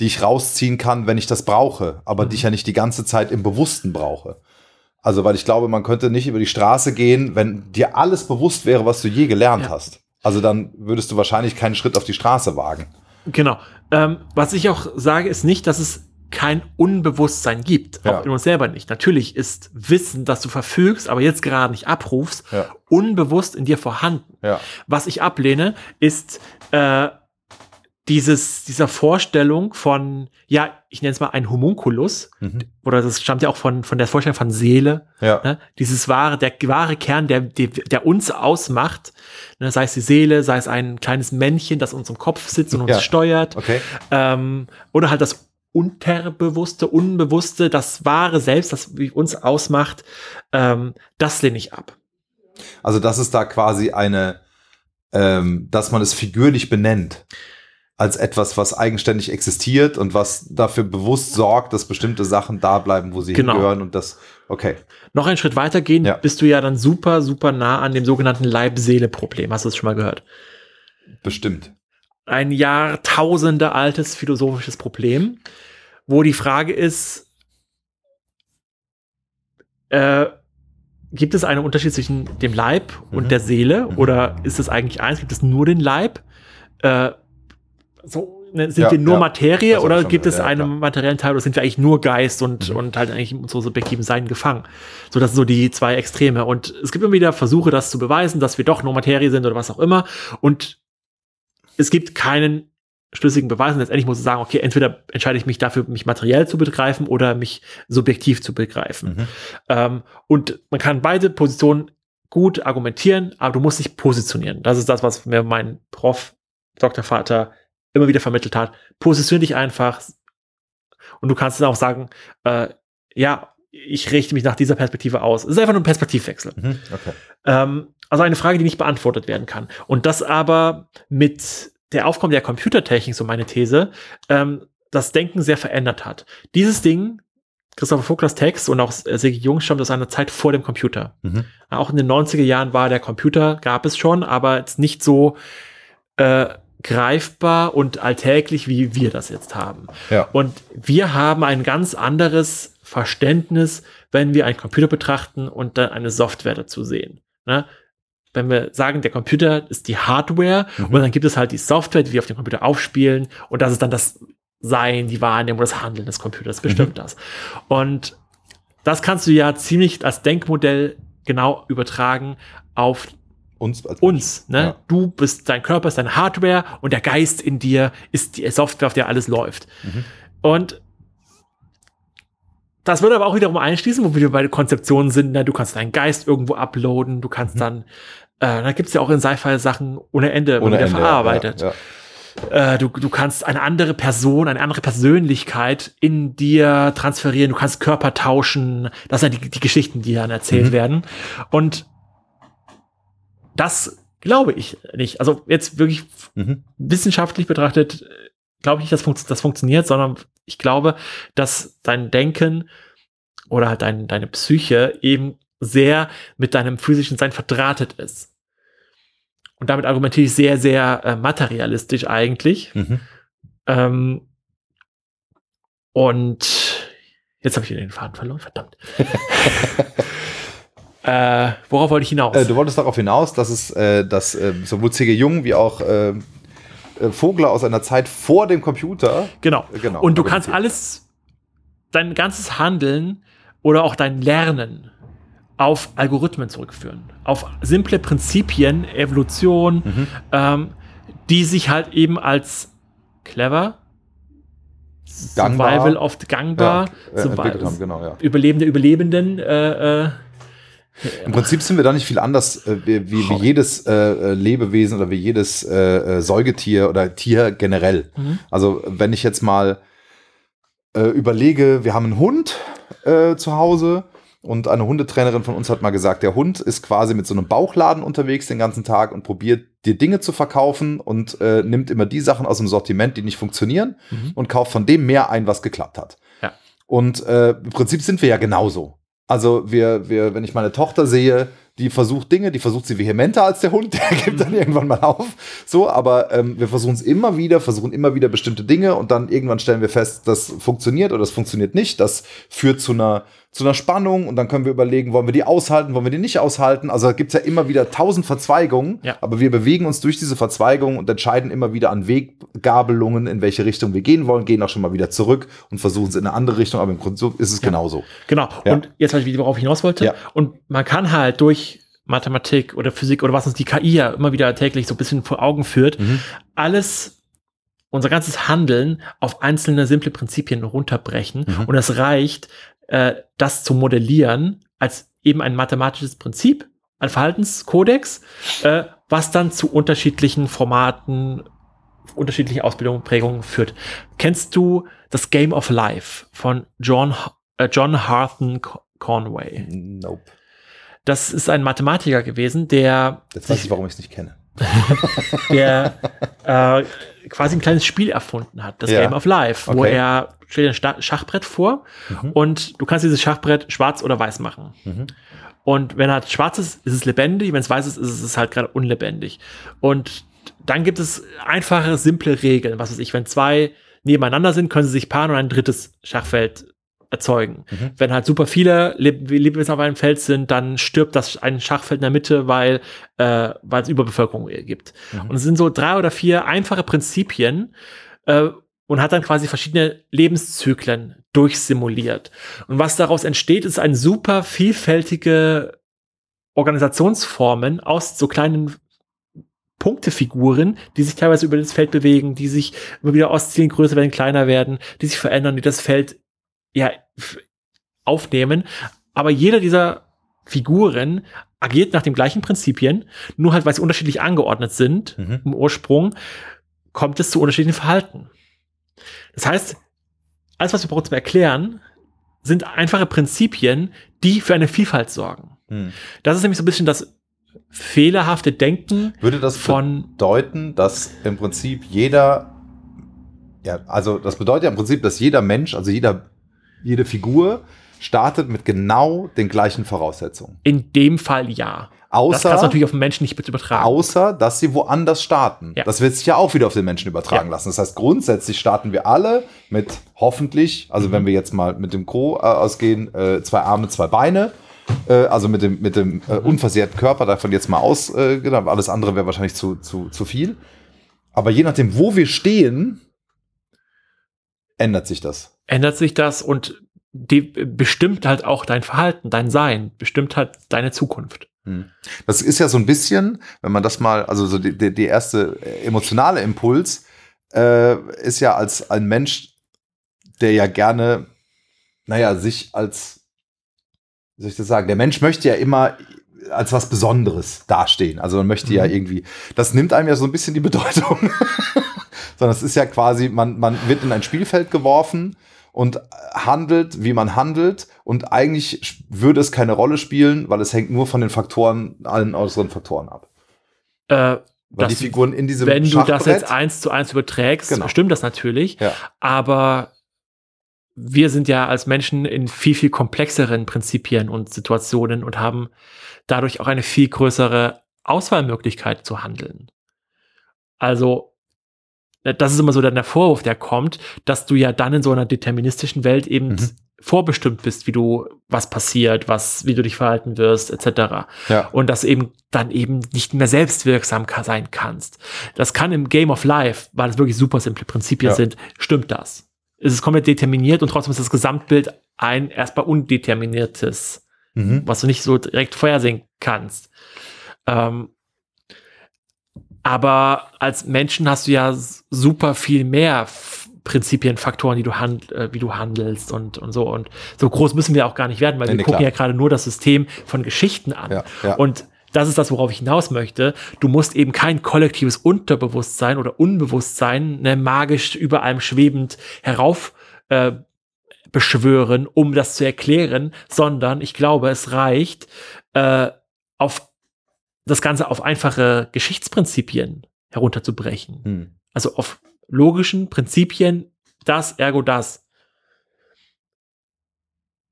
die ich rausziehen kann, wenn ich das brauche, aber mhm. die ich ja nicht die ganze Zeit im Bewussten brauche. Also, weil ich glaube, man könnte nicht über die Straße gehen, wenn dir alles bewusst wäre, was du je gelernt Ja. hast. Also dann würdest du wahrscheinlich keinen Schritt auf die Straße wagen. Genau. Ähm, was ich auch sage, ist nicht, dass es kein Unbewusstsein gibt. Ja. Auch in uns selber nicht. Natürlich ist Wissen, das du verfügst, aber jetzt gerade nicht abrufst, Ja. unbewusst in dir vorhanden. Ja. Was ich ablehne, ist äh, dieses, dieser Vorstellung von, ja, ich nenne es mal ein Homunculus, Mhm. oder das stammt ja auch von, von der Vorstellung von Seele, Ja. ne? dieses wahre, der wahre Kern, der, der, der uns ausmacht, ne? sei es die Seele, sei es ein kleines Männchen, das uns im Kopf sitzt und uns Ja. steuert, Okay. ähm, oder halt das Unterbewusste, Unbewusste, das wahre Selbst, das uns ausmacht, ähm, das lehne ich ab. Also, dass es da quasi eine, ähm, dass man es figürlich benennt. Als etwas, was eigenständig existiert und was dafür bewusst sorgt, dass bestimmte Sachen da bleiben, wo sie Genau. hingehören und das, okay. Noch einen Schritt weiter gehen, Ja. bist du ja dann super, super nah an dem sogenannten Leib-Seele-Problem. Hast du das schon mal gehört? Bestimmt. Ein Jahrtausende altes philosophisches Problem, wo die Frage ist, äh, gibt es einen Unterschied zwischen dem Leib und Mhm. der Seele Mhm. oder ist es eigentlich eins? Gibt es nur den Leib? Äh, so ne, sind Ja, wir nur ja. Materie Das ich oder gibt es ja, einen materiellen Teil oder sind wir eigentlich nur Geist und, Mhm. und halt eigentlich in unsere subjektiven Seiten gefangen? So, das sind so die zwei Extreme. Und es gibt immer wieder Versuche, das zu beweisen, dass wir doch nur Materie sind oder was auch immer. Und es gibt keinen schlüssigen Beweis. Und letztendlich muss ich sagen, okay, entweder entscheide ich mich dafür, mich materiell zu begreifen oder mich subjektiv zu begreifen. Mhm. Ähm, und man kann beide Positionen gut argumentieren, aber du musst dich positionieren. Das ist das, was mir mein Prof, Doktorvater immer wieder vermittelt hat. Positionier dich einfach. Und du kannst dann auch sagen, äh, ja, ich richte mich nach dieser Perspektive aus. Es ist einfach nur ein Perspektivwechsel. Mhm. Okay. Ähm, also eine Frage, die nicht beantwortet werden kann. Und das aber mit der Aufkommen der Computertechnik, so meine These, ähm, das Denken sehr verändert hat. Dieses Ding, Christopher Voglers Text und auch Sigi Jung stammt aus einer Zeit vor dem Computer. Mhm. Auch in den 90er Jahren war der Computer, gab es schon, aber jetzt nicht so äh, greifbar und alltäglich, wie wir das jetzt haben. Ja. Und wir haben ein ganz anderes Verständnis, wenn wir einen Computer betrachten und dann eine Software dazu sehen. Ne? Wenn wir sagen, der Computer ist die Hardware Mhm. und dann gibt es halt die Software, die wir auf dem Computer aufspielen und das ist dann das Sein, die Wahrnehmung, das Handeln des Computers, bestimmt das. Und das kannst du ja ziemlich als Denkmodell genau übertragen auf Uns als uns. Ne? Ja. Du bist, dein Körper ist deine Hardware und der Geist in dir ist die Software, auf der alles läuft. Mhm. Und das würde aber auch wiederum einschließen, wo wir bei der Konzeption sind, ne? du kannst deinen Geist irgendwo uploaden, du kannst Mhm. dann, äh, da gibt's ja auch in Sci-Fi Sachen ohne Ende, ohne Ende, verarbeitet. Ja, ja. Äh, du, du kannst eine andere Person, eine andere Persönlichkeit in dir transferieren, du kannst Körper tauschen. Das sind die, die Geschichten, die dann erzählt Mhm. werden. Und das glaube ich nicht. Also jetzt wirklich Mhm. wissenschaftlich betrachtet, äh, glaube ich nicht, dass funkt- das funktioniert, sondern ich glaube, dass dein Denken oder halt dein, deine Psyche eben sehr mit deinem physischen Sein verdrahtet ist. Und damit argumentiere ich sehr, sehr äh, materialistisch eigentlich. Mhm. Ähm, und jetzt habe ich den Faden verloren, verdammt. äh, worauf wollte ich hinaus? Äh, du wolltest darauf hinaus, dass es, äh, dass äh, sowohl C.G. Jung wie auch äh, äh, Vogler aus einer Zeit vor dem Computer. Genau. Genau Und du kannst alles, dein ganzes Handeln oder auch dein Lernen auf Algorithmen zurückführen. Auf simple Prinzipien, Evolution, Mhm. ähm, die sich halt eben als clever, Gangbar. Survival of the gangbar, Ja, äh, Survival- haben, genau, ja. Überlebende Überlebenden, äh, äh, Im Prinzip sind wir da nicht viel anders äh, wie, wie, jedes äh, äh, Lebewesen oder wie jedes äh, äh, Säugetier oder Tier generell. Mhm. Also wenn ich jetzt mal äh, überlege, wir haben einen Hund zu Hause und eine Hundetrainerin von uns hat mal gesagt, der Hund ist quasi mit so einem Bauchladen unterwegs den ganzen Tag und probiert dir Dinge zu verkaufen und nimmt immer die Sachen aus dem Sortiment, die nicht funktionieren Mhm. und kauft von dem mehr ein, was geklappt hat. Ja. Und im Prinzip sind wir ja genauso. Also wir, wir, wenn ich meine Tochter sehe, die versucht Dinge, die versucht sie vehementer als der Hund, der gibt dann irgendwann mal auf. So, aber ähm, wir versuchen es immer wieder, versuchen immer wieder bestimmte Dinge und dann irgendwann stellen wir fest, das funktioniert oder das funktioniert nicht. Das führt zu einer, zu einer Spannung und dann können wir überlegen, wollen wir die aushalten, wollen wir die nicht aushalten. Also da gibt es ja immer wieder tausend Verzweigungen, Ja. aber wir bewegen uns durch diese Verzweigungen und entscheiden immer wieder an Weggabelungen, in welche Richtung wir gehen wollen, gehen auch schon mal wieder zurück und versuchen es in eine andere Richtung, aber im Prinzip ist es genauso. Genau. Ja. Und jetzt weiß ich, worauf ich hinaus wollte. Ja. Und man kann halt durch Mathematik oder Physik oder was uns die KI ja immer wieder täglich so ein bisschen vor Augen führt, Mhm. alles, unser ganzes Handeln auf einzelne simple Prinzipien runterbrechen. Mhm. Und es reicht, äh, das zu modellieren als eben ein mathematisches Prinzip, ein Verhaltenskodex, äh, was dann zu unterschiedlichen Formaten, unterschiedlichen Ausbildungen, Prägungen führt. Kennst du das Game of Life von John, äh, John Harthen Co- Conway? Nope. Das ist ein Mathematiker gewesen, der, Jetzt weiß ich, warum ich es nicht kenne. Der äh, quasi ein kleines Spiel erfunden hat, das Ja. Game of Life, wo Okay. er stellt ein Sta- Schachbrett vor und du kannst dieses Schachbrett schwarz oder weiß machen. Mhm. Und wenn er schwarz ist, ist es lebendig, wenn es weiß ist, ist es halt gerade unlebendig. Und dann gibt es einfache, simple Regeln. Was weiß ich, wenn zwei nebeneinander sind, können sie sich paaren und ein drittes Schachfeld erzeugen. Mhm. Wenn halt super viele Leb- Lebewesen auf einem Feld sind, dann stirbt das ein Schachfeld in der Mitte, weil, äh, weil es Überbevölkerung gibt. Mhm. Und es sind so drei oder vier einfache Prinzipien äh, und hat dann quasi verschiedene Lebenszyklen durchsimuliert. Und was daraus entsteht, ist ein super vielfältige Organisationsformen aus so kleinen Punktefiguren, die sich teilweise über das Feld bewegen, die sich immer wieder ausziehen, größer werden, kleiner werden, die sich verändern, die das Feld ja aufnehmen. Aber jeder dieser Figuren agiert nach den gleichen Prinzipien, nur halt, weil sie unterschiedlich angeordnet sind Mhm. im Ursprung, kommt es zu unterschiedlichen Verhalten. Das heißt, alles, was wir brauchen zum Erklären, sind einfache Prinzipien, die für eine Vielfalt sorgen. Hm. Das ist nämlich so ein bisschen das fehlerhafte Denken Würde das von bedeuten, dass im Prinzip jeder, ja, also das bedeutet ja im Prinzip, dass jeder Mensch, also jeder, jede Figur startet mit genau den gleichen Voraussetzungen. in dem Fall ja. Das Außer, kannst du natürlich auf den Menschen nicht übertragen. außer, dass sie woanders starten. Ja. Das wird sich ja auch wieder auf den Menschen übertragen Ja. lassen. Das heißt, grundsätzlich starten wir alle mit hoffentlich, also Mhm. wenn wir jetzt mal mit dem Gro äh, ausgehen, äh, zwei Arme, zwei Beine. Äh, also mit dem, mit dem äh, Mhm. unversehrten Körper, davon jetzt mal aus, genau, alles andere wäre wahrscheinlich zu, zu, zu viel. Aber je nachdem, wo wir stehen, ändert sich das. Ändert sich das und die bestimmt halt auch dein Verhalten, dein Sein, bestimmt halt deine Zukunft. Hm. Das ist ja so ein bisschen, wenn man das mal, also so die, die, erste emotionale Impuls äh, ist ja als ein Mensch, der ja gerne, naja, sich als, wie soll ich das sagen, der Mensch möchte ja immer als was Besonderes dastehen. Also man möchte ja Mhm. irgendwie, das nimmt einem ja so ein bisschen die Bedeutung. Sondern es ist ja quasi, man, man wird in ein Spielfeld geworfen und handelt, wie man handelt. Und eigentlich würde es keine Rolle spielen, weil es hängt nur von den Faktoren, allen äußeren Faktoren ab. Äh, Weil Das- die Figuren in diesem wenn du das jetzt eins zu eins überträgst, Genau. stimmt das natürlich. Ja. Aber wir sind ja als Menschen in viel, viel komplexeren Prinzipien und Situationen und haben dadurch auch eine viel größere Auswahlmöglichkeit zu handeln. Also, das ist immer so dann der Vorwurf, der kommt, dass du ja dann in so einer deterministischen Welt eben Mhm. vorbestimmt bist, wie du, was passiert, was, wie du dich verhalten wirst, etc ja. und dass eben dann eben nicht mehr selbstwirksam sein kannst. Das kann im Game of Life, weil es wirklich super simple Prinzipien Ja. sind, stimmt das. Es ist komplett determiniert und trotzdem ist das Gesamtbild ein erstmal undeterminiertes, Mhm. was du nicht so direkt vorhersehen kannst. Ähm, aber als Menschen hast du ja super viel mehr Prinzipien, Faktoren, die du hand, äh, wie du handelst und, und so. Und so groß müssen wir auch gar nicht werden, weil Nee, wir nee, gucken klar. ja gerade nur das System von Geschichten an. Ja, ja. Und das ist das, worauf ich hinaus möchte. Du musst eben kein kollektives Unterbewusstsein oder Unbewusstsein ne, magisch über allem schwebend herauf äh, beschwören, um das zu erklären, sondern ich glaube, es reicht, äh, auf das Ganze auf einfache Geschichtsprinzipien herunterzubrechen. Hm. Also auf logischen Prinzipien, das, ergo das.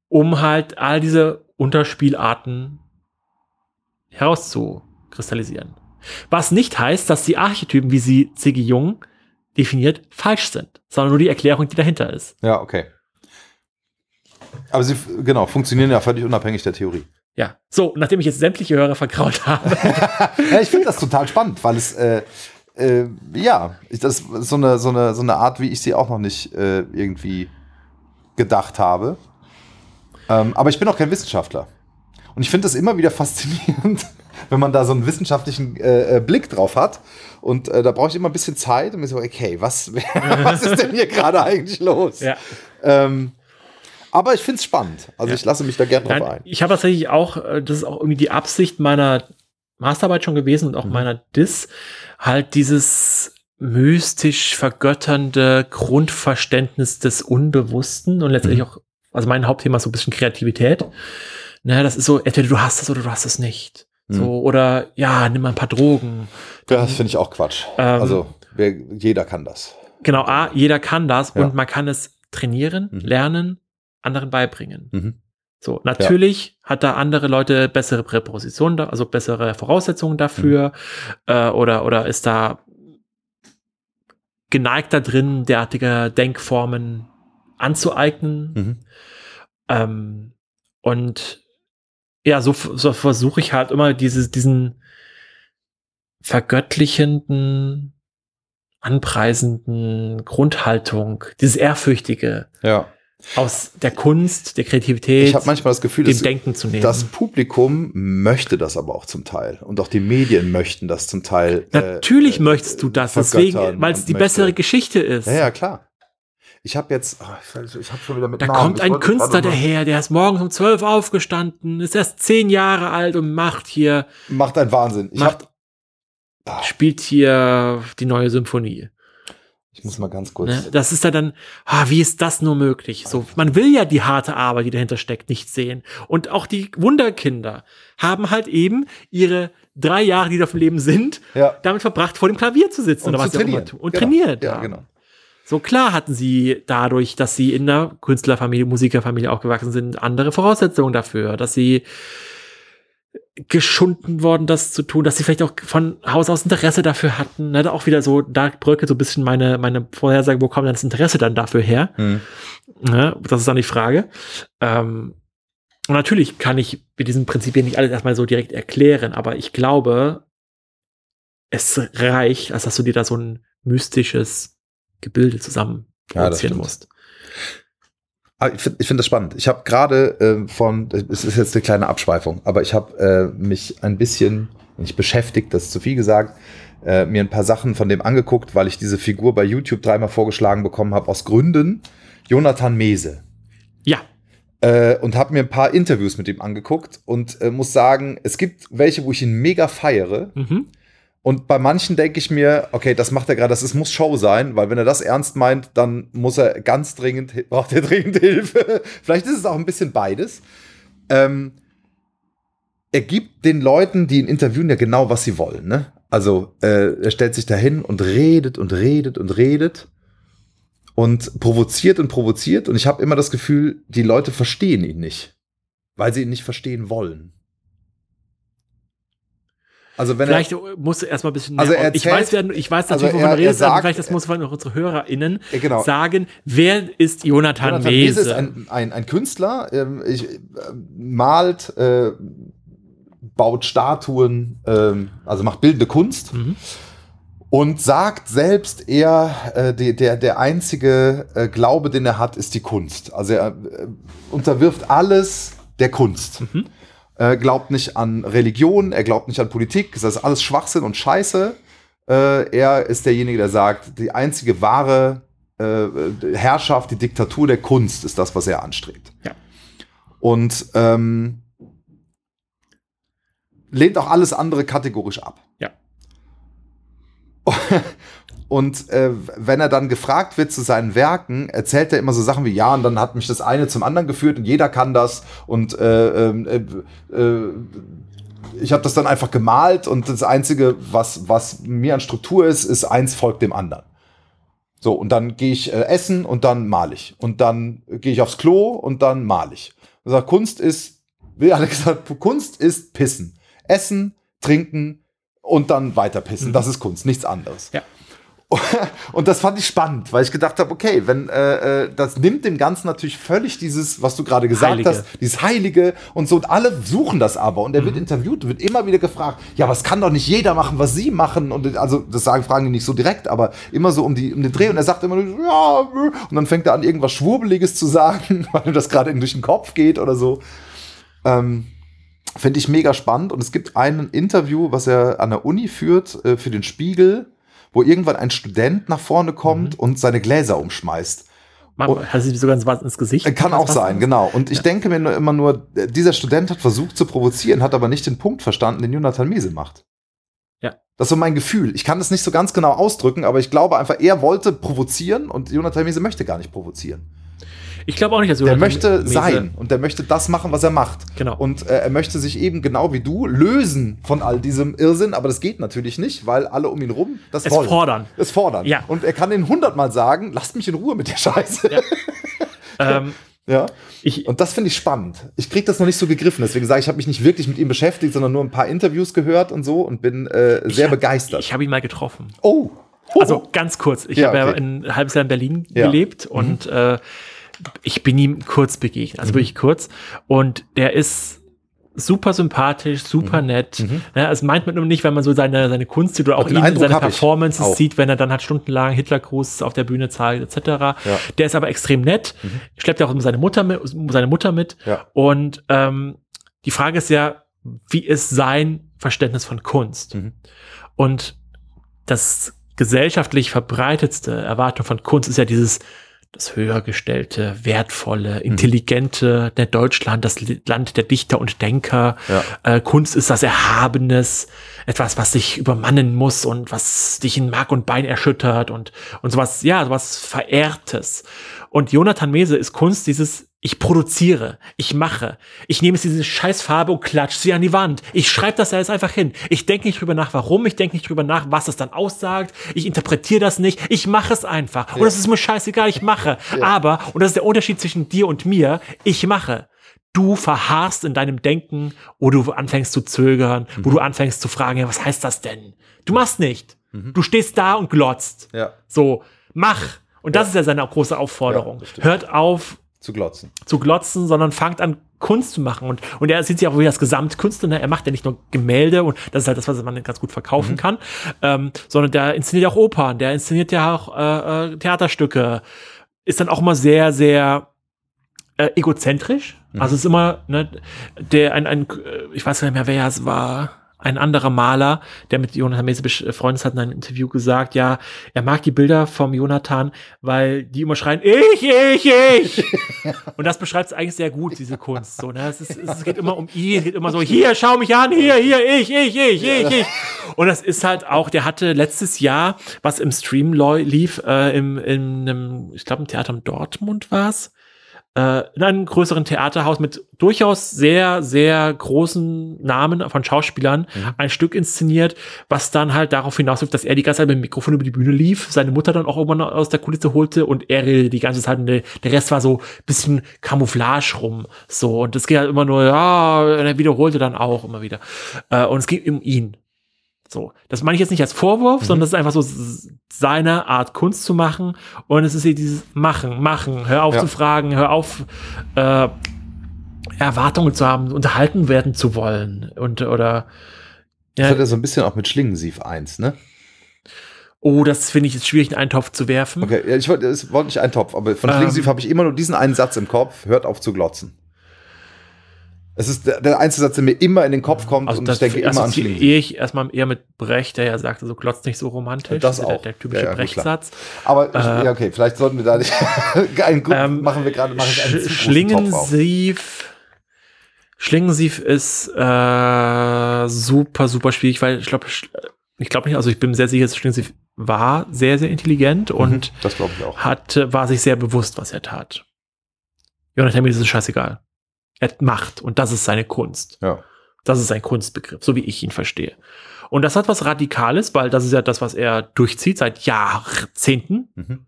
Um halt all diese Unterspielarten herauszukristallisieren. Was nicht heißt, dass die Archetypen, wie sie C.G. Jung definiert, falsch sind, sondern nur die Erklärung, die dahinter ist. Ja, okay. Aber sie, genau, funktionieren ja völlig unabhängig der Theorie. Ja. So, nachdem ich jetzt sämtliche Hörer verkraut habe. ja, ich finde das total spannend, weil es, äh, äh, ja, das ist so eine, so, eine, so eine Art, wie ich sie auch noch nicht äh, irgendwie gedacht habe. Ähm, aber ich bin auch kein Wissenschaftler. Und ich finde das immer wieder faszinierend, wenn man da so einen wissenschaftlichen äh, äh Blick drauf hat. Und äh, da brauche ich immer ein bisschen Zeit und mir so, okay, was, was ist denn hier gerade eigentlich los? Ja. Ähm, aber ich finde es spannend. Also Ja. ich lasse mich da gerne drauf ein. ich habe tatsächlich auch, äh, das ist auch irgendwie die Absicht meiner Masterarbeit schon gewesen und auch Mhm. meiner Dis, halt dieses mystisch vergötternde Grundverständnis des Unbewussten und letztendlich Mhm. auch, also mein Hauptthema ist so ein bisschen Kreativität. Ne, das ist so, entweder du hast es oder du hast es nicht. Mhm. So, oder ja, nimm mal ein paar Drogen. Ja, das finde ich auch Quatsch. Ähm, also wer, jeder kann das. Genau, A, jeder kann das Ja. und man kann es trainieren, Mhm. lernen, anderen beibringen. Mhm. So, natürlich hat da andere Leute bessere Präpositionen, also bessere Voraussetzungen dafür, äh, oder, oder ist da geneigt da drin, derartige Denkformen anzueignen. Mhm. Ähm, und ja, so, so versuche ich halt immer dieses, diesen vergöttlichenden, anpreisenden Grundhaltung, dieses Ehrfürchtige Ja. Aus der Kunst, der Kreativität, Ich habe manchmal das Gefühl, dem dass Denken zu nehmen. das Publikum möchte das aber auch zum Teil. Und auch die Medien möchten das zum Teil. äh, Natürlich äh, möchtest du das, deswegen, weil es die möchte- bessere Geschichte ist. Ja, ja, klar. Ich habe jetzt, oh, ich, ich habe schon wieder mit Da Namen. kommt ein Künstler daher, der ist morgens um zwölf aufgestanden, ist erst zehn Jahre alt und macht hier, Macht einen Wahnsinn. Ich, Macht- hab, ah, spielt hier die neue Symphonie. Ich muss mal ganz kurz. Ne? Das ist ja dann, ah, wie ist das nur möglich? So, man will ja die harte Arbeit, die dahinter steckt, nicht sehen. Und auch die Wunderkinder haben halt eben ihre drei Jahre, die da auf dem Leben sind, Ja. damit verbracht, vor dem Klavier zu sitzen Und oder was auch immer. Und Genau. trainiert. Ja, genau. So klar hatten sie dadurch, dass sie in einer Künstlerfamilie, Musikerfamilie aufgewachsen sind, andere Voraussetzungen dafür, dass sie geschunden worden, das zu tun, dass sie vielleicht auch von Haus aus Interesse dafür hatten. Ne, auch wieder so, da bröckelt so ein bisschen meine, meine Vorhersage, wo kommt denn das Interesse dann dafür her? Hm. Ne, das ist dann die Frage. Ähm, und natürlich kann ich mit diesen Prinzipien nicht alles erstmal so direkt erklären, aber ich glaube, es reicht, als dass du dir da so ein mystisches Gebilde zusammen Ja, produzieren stimmt. musst. Aber ich finde ich find das spannend. Ich habe gerade äh, von, es ist jetzt eine kleine Abschweifung, aber ich habe äh, mich ein bisschen, nicht beschäftigt, das ist zu viel gesagt, äh, mir ein paar Sachen von dem angeguckt, weil ich diese Figur bei YouTube dreimal vorgeschlagen bekommen habe, aus Gründen. Jonathan Mese. Ja, Äh, und habe mir ein paar Interviews mit ihm angeguckt und äh, muss sagen, es gibt welche, wo ich ihn mega feiere. mhm. Und bei manchen denke ich mir, okay, das macht er gerade, das ist, muss Show sein, weil wenn er das ernst meint, dann muss er ganz dringend, braucht er dringend Hilfe. Vielleicht ist es auch ein bisschen beides. Ähm, er gibt den Leuten, die ihn interviewen, ja genau, was sie wollen. Ne? Also äh, er stellt sich dahin und redet und redet und redet und provoziert und provoziert. Und ich habe immer das Gefühl, die Leute verstehen ihn nicht, weil sie ihn nicht verstehen wollen. Also wenn vielleicht er, musst du erstmal ein bisschen Also mehr- er ich erzählt- weiß, wer, ich weiß also natürlich, wovon er- du er redest, aber vielleicht das muss man unsere HörerInnen Ja, genau. sagen, wer ist Jonathan, Jonathan Mese? Ist ein, ein, ein Künstler, ähm, ich, äh, malt, äh, baut Statuen, ähm, also macht bildende Kunst Mhm. und sagt selbst, er, äh, die, der, der einzige äh, Glaube, den er hat, ist die Kunst. Also er äh, unterwirft alles der Kunst. Mhm. Er glaubt nicht an Religion, er glaubt nicht an Politik, das ist alles Schwachsinn und Scheiße. Äh, er ist derjenige, der sagt, die einzige wahre äh, Herrschaft, die Diktatur der Kunst ist das, was er anstrebt. Ja. Und ähm, lehnt auch alles andere kategorisch ab. Ja. Und äh, wenn er dann gefragt wird zu seinen Werken, erzählt er immer so Sachen wie, ja, und dann hat mich das eine zum anderen geführt und jeder kann das und äh, ähm, äh, äh, ich habe das dann einfach gemalt und das Einzige, was, was mir an Struktur ist, ist eins folgt dem anderen. So, und dann gehe ich äh, essen und dann male ich. Und dann gehe ich aufs Klo und dann male ich. Sagt, Kunst ist, wie er gesagt, Kunst ist Pissen. Essen, trinken und dann weiter pissen. Mhm. Das ist Kunst, nichts anderes. Ja. Und das fand ich spannend, weil ich gedacht habe, okay, wenn äh, äh, das nimmt dem Ganzen natürlich völlig dieses, was du gerade gesagt Heilige. hast, dieses Heilige und so. Und alle suchen das aber. Und er Mhm. wird interviewt, wird immer wieder gefragt, ja, was kann doch nicht jeder machen, was sie machen. Und also das sagen, fragen die nicht so direkt, aber immer so um, die, um den Dreh. Und er sagt immer ja, und dann fängt er an, irgendwas Schwurbeliges zu sagen, weil ihm das gerade durch den Kopf geht oder so. Ähm, Finde ich mega spannend. Und es gibt ein Interview, was er an der Uni führt, äh, für den Spiegel, wo irgendwann ein Student nach vorne kommt und seine Gläser umschmeißt. Man, hat sie sogar was ins Gesicht? Äh, Kann auch sein, genau. Und ich denke mir nur immer nur, äh, dieser Student hat versucht zu provozieren, hat aber nicht den Punkt verstanden, den Jonathan Mese macht. Ja. Das ist so mein Gefühl. Ich kann das nicht so ganz genau ausdrücken, aber ich glaube einfach, er wollte provozieren und Jonathan Mese möchte gar nicht provozieren. Ich glaube auch nicht, dass Der möchte Mese- sein und der möchte das machen, was er macht. Genau. Und äh, er möchte sich eben genau wie du lösen von all diesem Irrsinn, aber das geht natürlich nicht, weil alle um ihn rum das Es wollen. fordern. Es fordern. Ja. Und er kann den hundertmal sagen, lasst mich in Ruhe mit der Scheiße. Ja. ähm, ja. ich, Und das finde ich spannend. Ich kriege das noch nicht so gegriffen, deswegen sage ich, ich habe mich nicht wirklich mit ihm beschäftigt, sondern nur ein paar Interviews gehört und so und bin äh, sehr hab- begeistert. Ich habe ihn mal getroffen. oh. Also ganz kurz. Ich Ja, habe ja okay. ein halbes Jahr in Berlin Ja. Mhm. gelebt und äh, ich bin ihm kurz begegnet, also wirklich kurz. Und der ist super sympathisch, Mhm. super nett. Ja, es meint man nur nicht, wenn man so seine, seine Kunst sieht oder auch Den ihn, Eindruck seine Performances auch. sieht, wenn er dann halt stundenlang Hitlergruß auf der Bühne zeigt, etc. Der ist aber extrem nett, schleppt ja auch seine Mutter mit, seine Mutter mit. Mhm. Ja. Und ähm, die Frage ist ja, wie ist sein Verständnis von Kunst? Mhm. Und das gesellschaftlich verbreitetste Erwartung von Kunst ist ja dieses das höhergestellte, wertvolle, intelligente, der Deutschland, das Land der Dichter und Denker. Ja. Äh, Kunst ist das Erhabenes, etwas, was dich übermannen muss und was dich in Mark und Bein erschüttert und, und sowas, ja, sowas Verehrtes. Und Jonathan Mese ist Kunst, dieses ich produziere, ich mache, ich nehme jetzt diese Scheißfarbe und klatsch sie an die Wand. Ich schreibe das da jetzt einfach hin. Ich denke nicht drüber nach, warum, ich denke nicht drüber nach, was es dann aussagt. Ich interpretiere das nicht, ich mache es einfach. Und es ist mir scheißegal, ich mache. Aber, und das ist der Unterschied zwischen dir und mir, ich mache. Du verharrst in deinem Denken, wo du anfängst zu zögern, wo du anfängst zu fragen, ja, was heißt das denn? Du machst nicht. Du stehst da und glotzt. Ja, So, mach. Und das ist ja seine große Aufforderung. Ja. Hört auf zu glotzen. zu glotzen, sondern fangt an, Kunst zu machen. Und, und er sieht sich auch wie das Gesamtkünstler. ne? Er macht ja nicht nur Gemälde und das ist halt das, was man ganz gut Mhm. verkaufen kann, ähm, sondern der inszeniert ja auch Opern, der inszeniert ja auch äh, äh, Theaterstücke. Ist dann auch immer sehr, sehr äh, egozentrisch. Mhm. Also es ist immer, ne, der ein, ein, äh, ich weiß gar nicht mehr, wer es war, ein anderer Maler, der mit Jonathan Mese befreundet ist, hat in einem Interview gesagt, ja, er mag die Bilder vom Jonathan, weil die immer schreien, ich, ich, ich. Und das beschreibt es eigentlich sehr gut, diese Kunst. So, ne? es, ist, es geht immer um ihn, es geht immer so, hier, schau mich an, hier, hier, ich, ich, ich, ich, ich. Und das ist halt auch, der hatte letztes Jahr, was im Stream lief, äh, im, in einem, ich glaube, im Theater in Dortmund war es, äh, in einem größeren Theaterhaus mit durchaus sehr, sehr großen Namen von Schauspielern ein Stück inszeniert, was dann halt darauf hinausläuft, dass er die ganze Zeit mit dem Mikrofon über die Bühne lief, seine Mutter dann auch irgendwann aus der Kulisse holte und er redete die ganze Zeit und der, Rest war so bisschen Camouflage rum, so. Und es geht halt immer nur, ja, und er wiederholte dann auch immer wieder. Äh, und es geht um ihn. So, das meine ich jetzt nicht als Vorwurf, sondern das ist einfach so seine Art Kunst zu machen und es ist hier dieses Machen, Machen, hör auf Ja. zu fragen, hör auf äh, Erwartungen zu haben, unterhalten werden zu wollen und oder Das ja, hat er so ein bisschen auch mit Schlingensief 1, ne? oh, das finde ich jetzt schwierig in einen Topf zu werfen. Okay, ja, ich wollte, es war nicht ein Topf, aber von Ähm. Schlingensief habe ich immer nur diesen einen Satz im Kopf, hört auf zu glotzen. Es ist der, der einzige Satz, der mir immer in den Kopf kommt Also und ich denke immer an Schlingensief. assoziiere ich erstmal eher mit Brecht, der ja sagte, so glotzt nicht so romantisch. Das der, auch. Der typische Ja, ja. Brechtsatz. Aber Äh, ja, okay, vielleicht sollten wir da nicht einen gut, Ähm, machen wir gerade mache ich einen. Schlingensief. Schlingensief ist äh, super, super schwierig, weil ich glaube, ich glaube nicht, also ich bin sehr sicher, dass Schlingensief war sehr, sehr intelligent und Das ich auch. hat, war sich sehr bewusst, was er tat. Jonathan Mese ist es scheißegal. Er macht und das ist seine Kunst. Ja. Das ist sein Kunstbegriff, so wie ich ihn verstehe. Und das hat was Radikales, weil das ist ja das, was er durchzieht seit Jahrzehnten. Mhm.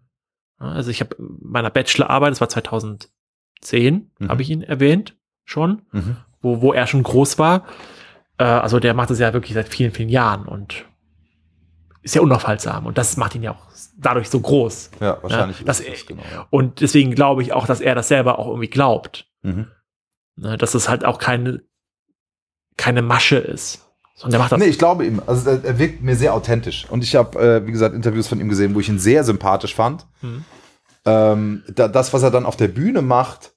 Also ich habe meiner Bachelorarbeit, das war 2010, Mhm. habe ich ihn erwähnt schon, Mhm. wo, wo er schon groß war. Äh, also der macht das ja wirklich seit vielen, vielen Jahren und ist ja unaufhaltsam und das macht ihn ja auch dadurch so groß. Ja, wahrscheinlich. Ja, dass ist er, genau. Und deswegen glaube ich auch, dass er das selber auch irgendwie glaubt. Mhm. Ne, dass es halt auch keine, keine Masche ist. Und der macht das. Nee, ich glaube ihm. Also er, er wirkt mir sehr authentisch. Und ich habe, äh, wie gesagt, Interviews von ihm gesehen, wo ich ihn sehr sympathisch fand. Mhm. Ähm, da, das, was er dann auf der Bühne macht,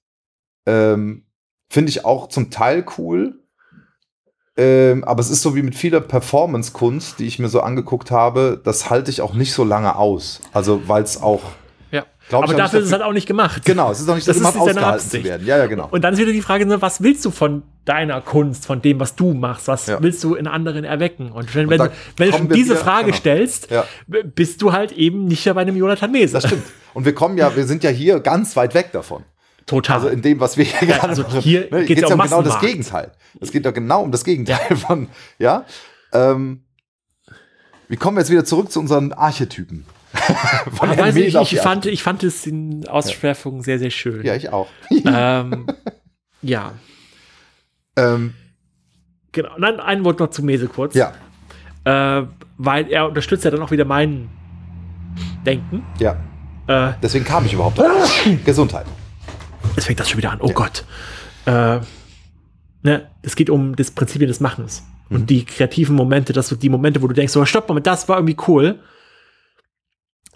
ähm, finde ich auch zum Teil cool. Ähm, aber es ist so wie mit vieler Performance-Kunst, die ich mir so angeguckt habe, das halte ich auch nicht so lange aus. Also, weil es auch. Glaub Aber dafür ist es halt auch nicht gemacht. Genau, es ist auch nicht Das seine ausgehalten zu Absicht. werden. Ja, ja, genau. Und dann ist wieder die Frage, ne, was willst du von deiner Kunst, von dem, was du machst? Was Ja. willst du in anderen erwecken? Und wenn, du, wenn du schon wir diese wieder- Frage genau. stellst, Ja. bist du halt eben nicht mehr bei einem Jonathan Mese. Das stimmt. Und wir kommen ja, wir sind ja hier ganz weit weg davon. Total. Also in dem, was wir hier Ja, gerade also machen. hier ne, geht's ja um um genau das Massenmarkt. Gegenteil. Es geht doch genau um das Gegenteil von, ja. Ähm, wie kommen wir jetzt wieder zurück zu unseren Archetypen? von Herrn weiß ich, ich, fand, ich fand es in Ausschweifungen sehr, sehr schön. Ja, ich auch. ähm, ja, ähm, genau. Dann ein Wort noch zu Mese kurz. ja, Äh, weil er unterstützt ja dann auch wieder mein Denken. ja. Äh, Deswegen kam ich überhaupt. Gesundheit. Jetzt fängt das schon wieder an. Oh Gott. Äh, ne, es geht um das Prinzipien des Machens. Mhm. Und die kreativen Momente, dass du die Momente, wo du denkst, so, stopp, Moment, das war irgendwie cool.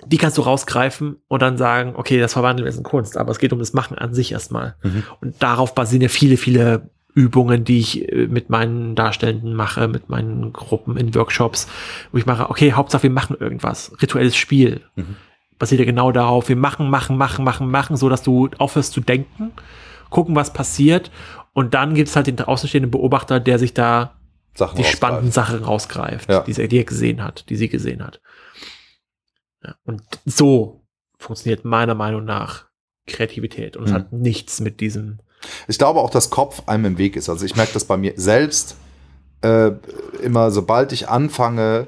Die kannst du rausgreifen und dann sagen, okay, das verwandeln wir jetzt in Kunst. Aber es geht um das Machen an sich erstmal. Mhm. Und darauf basieren ja viele, viele Übungen, die ich äh, mit meinen Darstellenden mache, mit meinen Gruppen in Workshops, wo ich mache, okay, Hauptsache wir machen irgendwas. Rituelles Spiel. Mhm. Basiert ja genau darauf, wir machen, machen, machen, machen, machen, so dass du aufhörst zu denken, gucken, was passiert. Und dann gibt es halt den außenstehenden Beobachter, der sich da Sachen die rausgreifen. spannenden Sachen rausgreift, Ja. die, sie, die er gesehen hat, die sie gesehen hat. Ja, und so funktioniert meiner Meinung nach Kreativität. Und es Mhm. hat nichts mit diesem Ich glaube auch, dass Kopf einem im Weg ist. Also ich merke das bei mir selbst äh, immer, sobald ich anfange,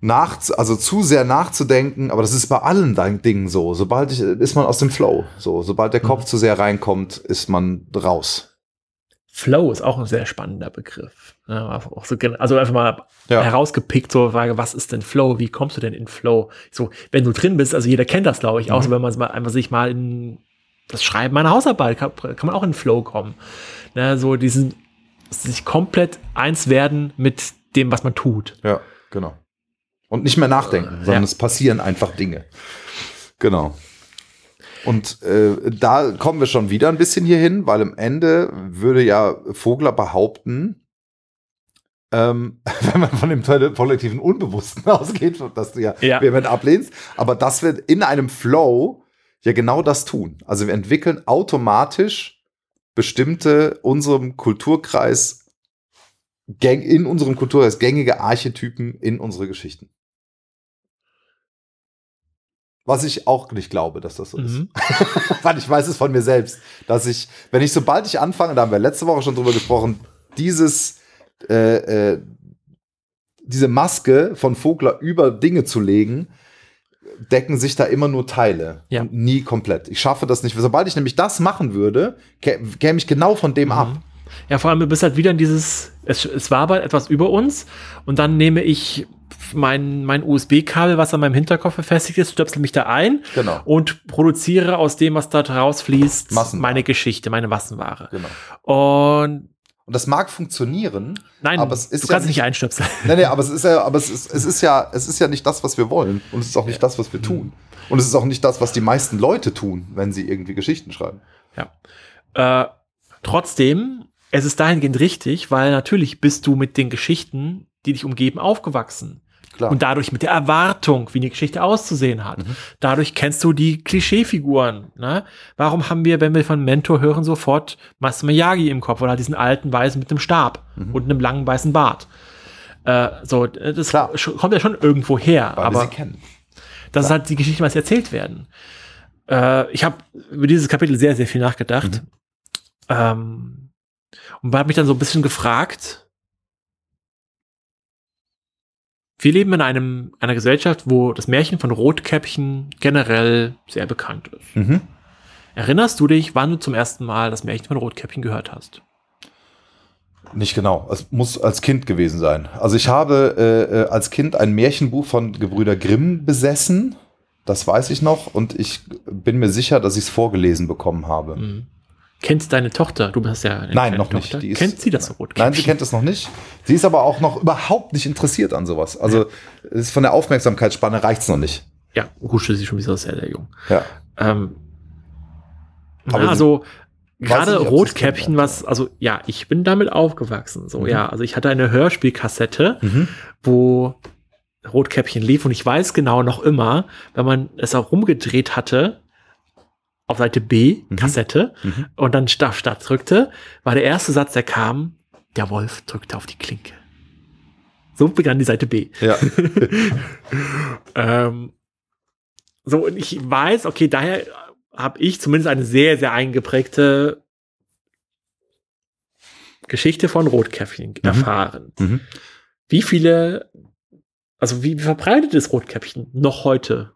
nach, also zu sehr nachzudenken, aber das ist bei allen deinen Dingen so. Sobald ich, ist man aus dem Flow. So, sobald der Kopf zu sehr reinkommt, ist man raus. Flow ist auch ein sehr spannender Begriff. Ja, auch so, also einfach mal Ja. herausgepickt, so Frage, was ist denn Flow? Wie kommst du denn in Flow? So, wenn du drin bist, also jeder kennt das, glaube ich, auch Mhm. so, wenn man mal einfach sich mal in das Schreiben einer Hausarbeit kann, kann man auch in Flow kommen. Ne, so diesen sich komplett eins werden mit dem, was man tut. Ja, genau. Und nicht mehr nachdenken, sondern ja. es passieren einfach Dinge. Genau. Und äh, da kommen wir schon wieder ein bisschen hier hin, weil am Ende würde ja Vogler behaupten, ähm, wenn man von dem kollektiven Unbewussten ausgeht, dass du ja, Ja. vehement ablehnst, aber dass wir in einem Flow ja genau das tun. Also wir entwickeln automatisch bestimmte unserem Kulturkreis in unserem Kulturkreis gängige Archetypen in unsere Geschichten. Was ich auch nicht glaube, dass das so ist. Mhm. Weil ich weiß es von mir selbst, dass ich, wenn ich, sobald ich anfange, da haben wir letzte Woche schon drüber gesprochen, dieses, äh, äh, diese Maske von Vogler über Dinge zu legen, decken sich da immer nur Teile. Ja. Nie komplett. Ich schaffe das nicht. Sobald ich nämlich das machen würde, kä- käme ich genau von dem ab. Ja, vor allem, du bist halt wieder in dieses, es, es war aber etwas über uns und dann nehme ich mein, mein USB-Kabel, was an meinem Hinterkopf befestigt ist, stöpsel mich da ein Genau. und produziere aus dem, was da rausfließt, meine Geschichte, meine Massenware. Genau. Und Und das mag funktionieren. nein, Aber es ist du ja kannst nicht- nicht einstöpseln. Nee, nee, aber es ist ja, aber es ist, es ist ja, es ist ja nicht das, was wir wollen. Und es ist auch nicht das, was wir tun. Und es ist auch nicht das, was die meisten Leute tun, wenn sie irgendwie Geschichten schreiben. Ja. Äh, trotzdem, es ist dahingehend richtig, weil natürlich bist du mit den Geschichten, die dich umgeben, aufgewachsen. Klar. Und dadurch mit der Erwartung, wie eine Geschichte auszusehen hat. Mhm. Dadurch kennst du die Klischeefiguren. Ne? Warum haben wir, wenn wir von Mentor hören, sofort Master Miyagi im Kopf oder diesen alten Weißen mit einem Stab Mhm. und einem langen weißen Bart? Äh, so, das Klar. kommt ja schon irgendwo her. weil aber das ist halt die Geschichte, was erzählt werden. Äh, ich habe über dieses Kapitel sehr, sehr viel nachgedacht. Mhm. Ähm, und habe mich dann so ein bisschen gefragt, wir leben in einem, einer Gesellschaft, wo das Märchen von Rotkäppchen generell sehr bekannt ist. Mhm. Erinnerst du dich, wann du zum ersten Mal das Märchen von Rotkäppchen gehört hast? Nicht genau. Es muss als Kind gewesen sein. Also ich habe äh, äh, als Kind ein Märchenbuch von Gebrüder Grimm besessen. Das weiß ich noch. Und ich bin mir sicher, dass ich es vorgelesen bekommen habe. Mhm. Kennt deine Tochter, du hast ja eine Nein, noch Tochter. nicht. Die ist- kennt sie das Rotkäppchen? Nein, sie kennt es noch nicht. Sie ist aber auch noch überhaupt nicht interessiert an sowas. Also es ist von der Aufmerksamkeitsspanne reicht es noch nicht. Ja, gut, sie ist schon wieder sehr, sehr jung. Ja. Ähm, na, also gerade nicht, Rotkäppchen, was, also ja, ich bin damit aufgewachsen. So, Mhm. ja, also ich hatte eine Hörspielkassette, Mhm. wo Rotkäppchen lief und ich weiß genau noch immer, wenn man es auch rumgedreht hatte, auf Seite B, Mhm. Kassette, Mhm. und dann Stadt, Stadt drückte, war der erste Satz, der kam, der Wolf drückte auf die Klinke. So begann die Seite B. Ja. Ähm, so, und ich weiß, okay, daher habe ich zumindest eine sehr, sehr eingeprägte Geschichte von Rotkäppchen erfahren. Mhm. Wie viele, also wie, wie verbreitet ist Rotkäppchen noch heute?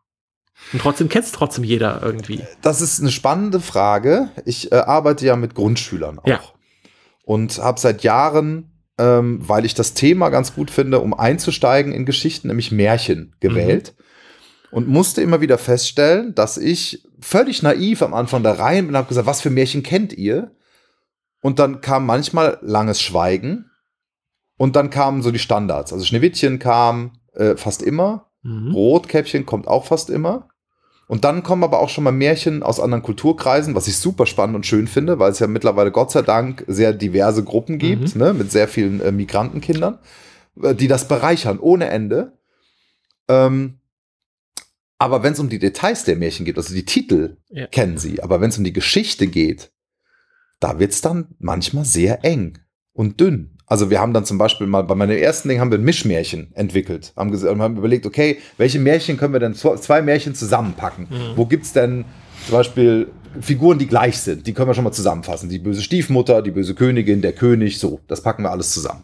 Und trotzdem kennt es trotzdem jeder irgendwie. Das ist eine spannende Frage. Ich äh, arbeite ja mit Grundschülern auch. Ja. Und habe seit Jahren, ähm, weil ich das Thema ganz gut finde, um einzusteigen in Geschichten, nämlich Märchen gewählt. Und musste immer wieder feststellen, dass ich völlig naiv am Anfang da rein bin und habe gesagt, was für Märchen kennt ihr? Und dann kam manchmal langes Schweigen. Und dann kamen so die Standards. Also Schneewittchen kam äh, fast immer. Mhm. Rotkäppchen kommt auch fast immer. Und dann kommen aber auch schon mal Märchen aus anderen Kulturkreisen, was ich super spannend und schön finde, weil es ja mittlerweile Gott sei Dank sehr diverse Gruppen gibt, ne, mit sehr vielen äh, Migrantenkindern, äh, die das bereichern ohne Ende. Ähm, aber wenn es um die Details der Märchen geht, also die Titel Ja. kennen sie, aber wenn es um die Geschichte geht, da wird es dann manchmal sehr eng und dünn. Also wir haben dann zum Beispiel mal bei meinem ersten Ding haben wir ein Mischmärchen entwickelt. Haben, haben überlegt, okay, welche Märchen können wir denn zw- zwei Märchen zusammenpacken? Wo gibt's denn zum Beispiel Figuren, die gleich sind? Die können wir schon mal zusammenfassen. Die böse Stiefmutter, die böse Königin, der König, so. Das packen wir alles zusammen.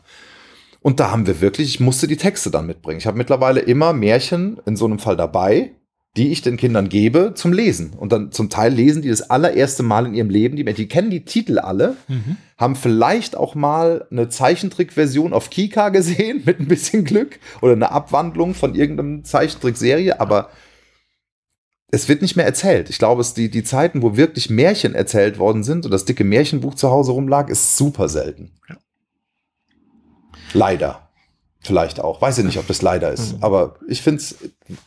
Und da haben wir wirklich, ich musste die Texte dann mitbringen. Ich habe mittlerweile immer Märchen in so einem Fall dabei, die ich den Kindern gebe zum Lesen. Und dann zum Teil lesen die das allererste Mal in ihrem Leben, die, die kennen die Titel alle, haben vielleicht auch mal eine Zeichentrickversion auf Kika gesehen, mit ein bisschen Glück, oder eine Abwandlung von irgendeiner Zeichentrickserie, aber es wird nicht mehr erzählt. Ich glaube, es die, die Zeiten, wo wirklich Märchen erzählt worden sind und das dicke Märchenbuch zu Hause rumlag, ist super selten. Leider. Vielleicht auch. Weiß ich nicht, ob das leider ist. Mhm. Aber ich finde es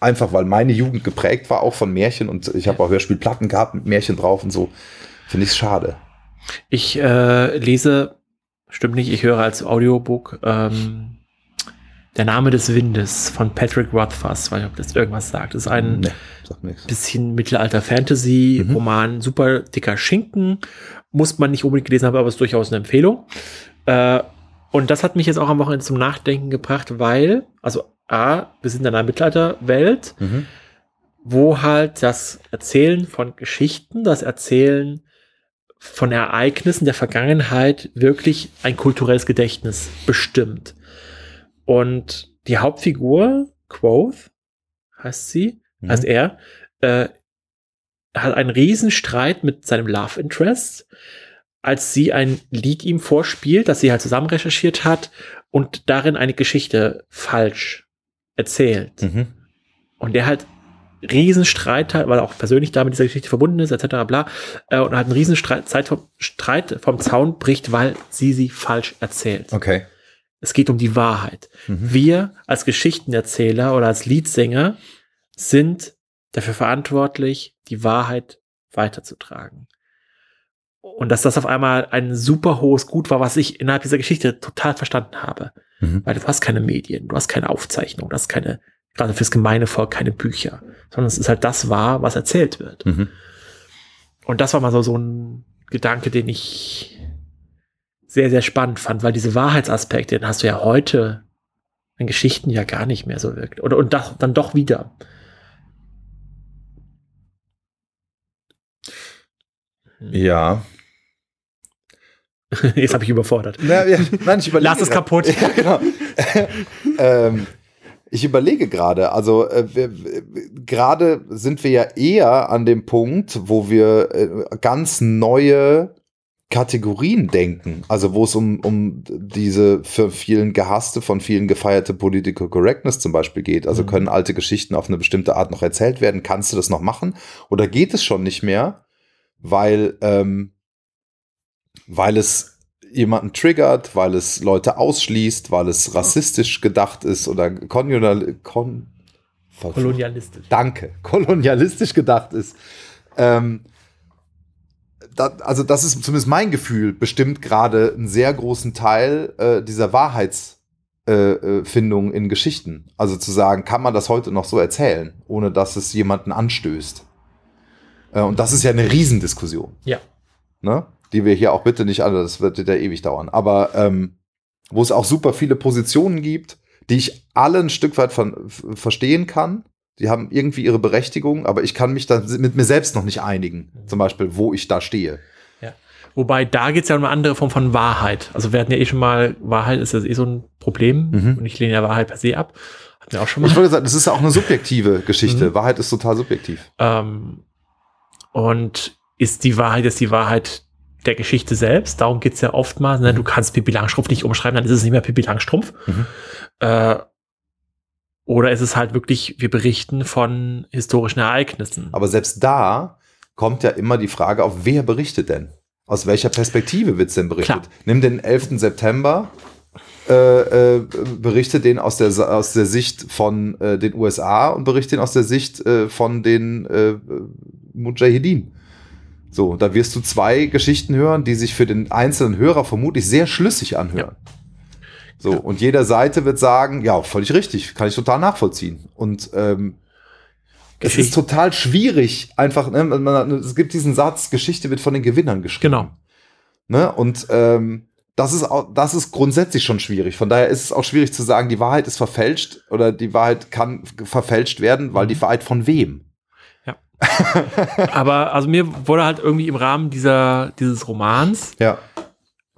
einfach, weil meine Jugend geprägt war, auch von Märchen und ich habe auch Hörspielplatten gehabt mit Märchen drauf und so. Finde ich es schade. Ich äh, lese, stimmt nicht, ich höre als Audiobook ähm, Der Name des Windes von Patrick Rothfuss, weil ich ob das irgendwas sagt. Das ist ein Nee, nichts. bisschen Mittelalter-Fantasy-Roman, super dicker Schinken. Muss man nicht unbedingt gelesen haben, aber ist durchaus eine Empfehlung. Äh, und das hat mich jetzt auch am Wochenende zum Nachdenken gebracht, weil, also A, wir sind in einer Mittelalterwelt, Mhm. wo halt das Erzählen von Geschichten, das Erzählen von Ereignissen der Vergangenheit wirklich ein kulturelles Gedächtnis bestimmt. Und die Hauptfigur, Quoth, heißt sie, Mhm. heißt er, äh, hat einen Riesenstreit mit seinem Love Interest, als sie ein Lied ihm vorspielt, das sie halt zusammen recherchiert hat und darin eine Geschichte falsch erzählt. Mhm. Und der halt Riesenstreit hat, weil er auch persönlich da mit dieser Geschichte verbunden ist, etc. bla, äh, und hat einen Riesenstreit Zeit vom, Streit vom Zaun bricht, weil sie sie falsch erzählt. Okay. Es geht um die Wahrheit. Mhm. Wir als Geschichtenerzähler oder als Liedsänger sind dafür verantwortlich, die Wahrheit weiterzutragen. Und dass das auf einmal ein super hohes Gut war, was ich innerhalb dieser Geschichte total verstanden habe. Mhm. Weil du hast keine Medien, du hast keine Aufzeichnung, du hast keine, gerade fürs gemeine Volk keine Bücher, sondern es ist halt das wahr, was erzählt wird. Mhm. Und das war mal so, so ein Gedanke, den ich sehr, sehr spannend fand, weil diese Wahrheitsaspekte, den hast du ja heute in Geschichten ja gar nicht mehr so wirkt. Oder und das, dann doch wieder. Ja. Jetzt habe ich überfordert. Na, ja, nein, ich Lass es grad- kaputt. Ja, genau. ähm, ich überlege gerade, also äh, gerade sind wir ja eher an dem Punkt, wo wir äh, ganz neue Kategorien denken, also wo es um, um diese für vielen gehasste, von vielen gefeierte Political Correctness zum Beispiel geht. Also Mhm. können alte Geschichten auf eine bestimmte Art noch erzählt werden? Kannst du das noch machen? Oder geht es schon nicht mehr, weil, ähm, weil es jemanden triggert, weil es Leute ausschließt, weil es rassistisch gedacht ist oder kolonial, kon, Kolonialistisch. Danke, kolonialistisch gedacht ist. Ähm, da, also das ist zumindest mein Gefühl, bestimmt gerade einen sehr großen Teil äh, dieser Wahrheitsfindung äh, äh, in Geschichten. Also zu sagen, kann man das heute noch so erzählen, ohne dass es jemanden anstößt. Äh, und das ist ja eine Riesendiskussion, Ja. ne? Die wir hier auch bitte nicht alle, das wird ja ewig dauern, aber ähm, wo es auch super viele Positionen gibt, die ich alle ein Stück weit von, verstehen kann. Die haben irgendwie ihre Berechtigung, aber ich kann mich da mit mir selbst noch nicht einigen. Zum Beispiel, wo ich da stehe. Ja. Wobei da geht es ja um eine andere Form von Wahrheit. Also wir hatten ja eh schon mal, Wahrheit ist ja eh so ein Problem Mhm. und ich lehne ja Wahrheit per se ab. Hatten wir auch schon mal. Ich wollte sagen, das ist ja auch eine subjektive Geschichte. Wahrheit ist total subjektiv. Ähm, und ist die Wahrheit jetzt die Wahrheit der Geschichte selbst? Darum geht's ja oftmals. Ne? Du kannst Pippi Langstrumpf nicht umschreiben, dann ist es nicht mehr Pippi Langstrumpf. Mhm. Äh, oder ist es halt wirklich, wir berichten von historischen Ereignissen. Aber selbst da kommt ja immer die Frage auf, wer berichtet denn? Aus welcher Perspektive wird es denn berichtet? Klar. Nimm den 11. September, äh, äh, berichte den aus der, aus der Sicht von äh, den USA und berichte den aus der Sicht äh, von den äh, Mujahideen. So, da wirst du zwei Geschichten hören, die sich für den einzelnen Hörer vermutlich sehr schlüssig anhören. So, und jeder Seite wird sagen, ja, völlig richtig, kann ich total nachvollziehen. Und ähm, es ist total schwierig, einfach, ne, man, man, es gibt diesen Satz, Geschichte wird von den Gewinnern geschrieben. Genau. Ne? Und ähm, das ist auch, das ist grundsätzlich schon schwierig. Von daher ist es auch schwierig zu sagen, die Wahrheit ist verfälscht oder die Wahrheit kann verfälscht werden, weil die Wahrheit von wem? Aber also mir wurde halt irgendwie im Rahmen dieser, dieses Romans Ja.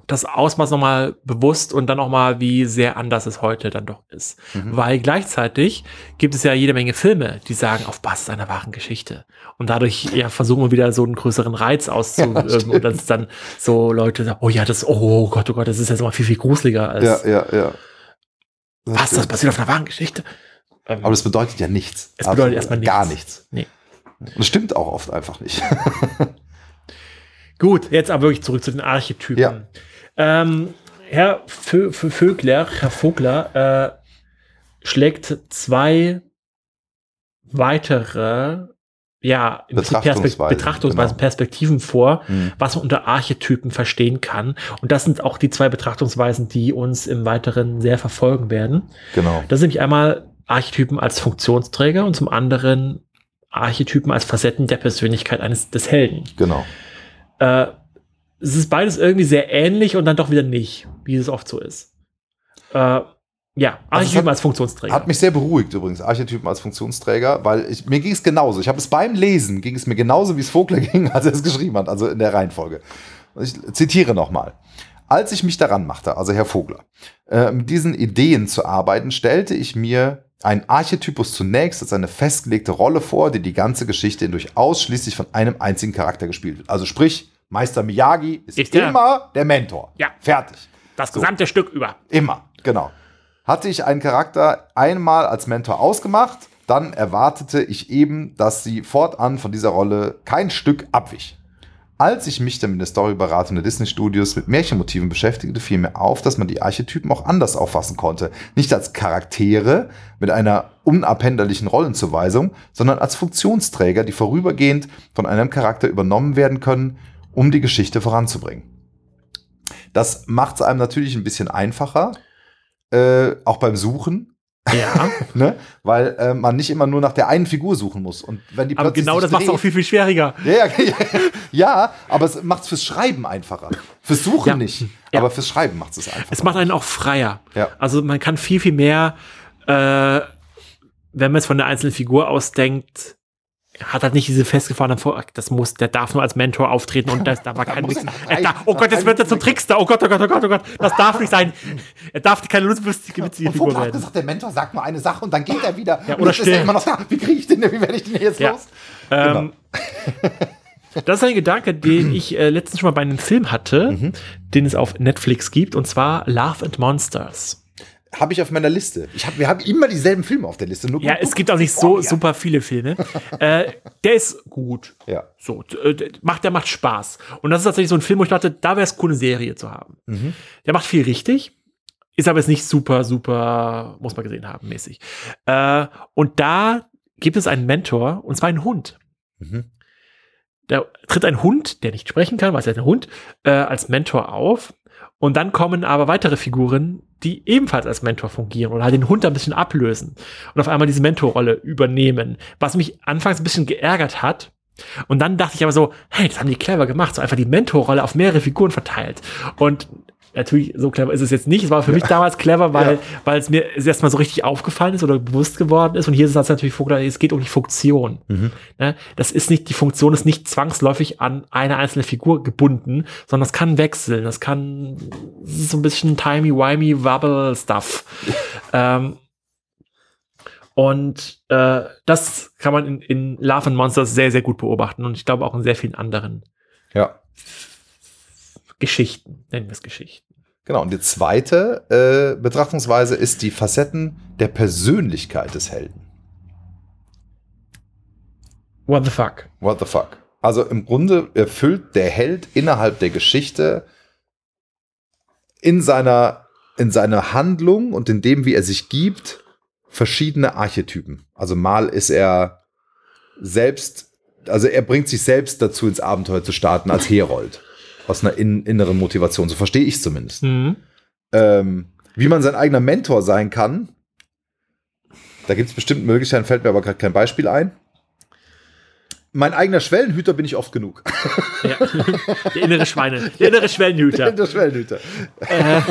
das Ausmaß nochmal bewusst und dann nochmal, wie sehr anders es heute dann doch ist. Mhm. Weil gleichzeitig gibt es ja jede Menge Filme, die sagen, auf Basis einer wahren Geschichte. Und dadurch ja, versuchen wir wieder so einen größeren Reiz auszuüben. stimmt. und dass dann so Leute sagen, oh ja, das, oh Gott, oh Gott, das ist jetzt mal viel, viel gruseliger als, Ja, ja, ja. Das was, das stimmt. basiert auf einer wahren Geschichte? Aber das bedeutet ja nichts. Es bedeutet erstmal Gar nichts. nichts. Nee. Das stimmt auch oft einfach nicht. Gut, jetzt aber wirklich zurück zu den Archetypen. Ja. Ähm, Herr Vö Vö Vögler, Herr Vogler, äh, schlägt zwei weitere, ja, Betrachtungsweisen, Betrachtungsweisen, genau. Perspektiven vor, Hm. was man unter Archetypen verstehen kann. Und das sind auch die zwei Betrachtungsweisen, die uns im Weiteren sehr verfolgen werden. Genau. Das sind nämlich einmal Archetypen als Funktionsträger und zum anderen Archetypen als Facetten der Persönlichkeit eines des Helden. Genau. Äh, es ist beides irgendwie sehr ähnlich und dann doch wieder nicht, wie es oft so ist. Äh, ja, Also Archetypen hat- als Funktionsträger. Hat mich sehr beruhigt übrigens, Archetypen als Funktionsträger, weil ich, mir ging es genauso. Ich habe es beim Lesen, ging es mir genauso, wie es Vogler ging, als er es geschrieben hat, also in der Reihenfolge. Ich zitiere nochmal. Als ich mich daran machte, also Herr Vogler, äh, mit diesen Ideen zu arbeiten, stellte ich mir einen Archetypus zunächst als eine festgelegte Rolle vor, die die ganze Geschichte hindurch ausschließlich von einem einzigen Charakter gespielt wird. Also sprich, Meister Miyagi ist, Ist der- immer der Mentor. Ja. Fertig. das gesamte Stück über. Immer, genau. Hatte ich einen Charakter einmal als Mentor ausgemacht, dann erwartete ich eben, dass sie fortan von dieser Rolle kein Stück abwich. Als ich mich dann mit der Storyberatung der Disney Studios mit Märchenmotiven beschäftigte, fiel mir auf, dass man die Archetypen auch anders auffassen konnte. Nicht als Charaktere mit einer unabänderlichen Rollenzuweisung, sondern als Funktionsträger, die vorübergehend von einem Charakter übernommen werden können, um die Geschichte voranzubringen. Das macht es einem natürlich ein bisschen einfacher, äh, auch beim Suchen, Ja, ne? weil äh, man nicht immer nur nach der einen Figur suchen muss. Und wenn die aber genau das macht es auch viel, viel schwieriger. ja, ja, ja, aber es macht es fürs Schreiben einfacher. Fürs Suchen Ja. nicht, aber fürs Schreiben macht es einfacher. Es macht einen auch freier. Ja. Also man kann viel, viel mehr, äh, wenn man es von der einzelnen Figur ausdenkt, hat halt nicht diese festgefahrenen Vor das muss, der darf nur als Mentor auftreten und das, da war kein muss Wichsen. er nach Er drei- da, oh Gott, jetzt wird er zum. Trickster. Oh Gott, oh Gott, oh Gott, oh Gott. Das darf nicht sein. Er darf keine lustige, und Figur Vogler hat werden. gesagt, der Mentor sagt nur eine Sache und dann geht er wieder. Ja, oder ist er immer noch da. Wie kriege ich den, denn- wie werde ich den jetzt Ja. los? Ähm, Das ist ein Gedanke, den ich äh, letztens schon mal bei einem Film hatte, Mhm. den es auf Netflix gibt, und zwar Love and Monsters. Habe ich auf meiner Liste. Ich hab, wir haben immer dieselben Filme auf der Liste. Nur Ja, guck- es gibt auch nicht so mir. super viele Filme. äh, der ist gut. Ja. So, äh, der macht, der macht Spaß. Und das ist tatsächlich so ein Film, wo ich dachte, da wäre es cool, eine Serie zu haben. Mhm. Der macht viel richtig, ist aber jetzt nicht super, super, muss man gesehen haben, mäßig. Äh, und da gibt es einen Mentor, und zwar einen Hund. Mhm. Da tritt ein Hund, der nicht sprechen kann, weil es ja ein Hund, äh, als Mentor auf. Und dann kommen aber weitere Figuren, die ebenfalls als Mentor fungieren oder halt den Hund ein bisschen ablösen und auf einmal diese Mentorrolle übernehmen. Was mich anfangs ein bisschen geärgert hat. Und dann dachte ich aber so, hey, das haben die clever gemacht, so einfach die Mentorrolle auf mehrere Figuren verteilt. Und natürlich, so clever ist es jetzt nicht. Es war für mich damals clever, weil, Ja. weil es mir erstmal so richtig aufgefallen ist oder bewusst geworden ist. Und hier ist es natürlich Vogel, es geht um die Funktion. Mhm. Ne? Das ist nicht, die Funktion ist nicht zwangsläufig an eine einzelne Figur gebunden, sondern das kann wechseln. Das kann, das ist so ein bisschen timey-wimey wobble stuff. ähm, und äh, das kann man in, in Love and Monsters sehr, sehr gut beobachten und ich glaube auch in sehr vielen anderen Ja. Geschichten, nennen wir es Geschichten. Genau. Und die zweite äh, Betrachtungsweise ist die Facetten der Persönlichkeit des Helden. What the fuck? What the fuck? Also im Grunde erfüllt der Held innerhalb der Geschichte in seiner, in seiner Handlung und in dem, wie er sich gibt, verschiedene Archetypen. Also mal ist er selbst, also er bringt sich selbst dazu, ins Abenteuer zu starten als Herold. Aus einer in, inneren Motivation. So verstehe ich zumindest. Mhm. Ähm, wie man sein eigener Mentor sein kann, da gibt es bestimmt Möglichkeiten, fällt mir aber gerade kein Beispiel ein. Mein eigener Schwellenhüter bin ich oft genug. Ja. Der innere Schweine, der innere Schwellenhüter. Der Schwellenhüter. Äh,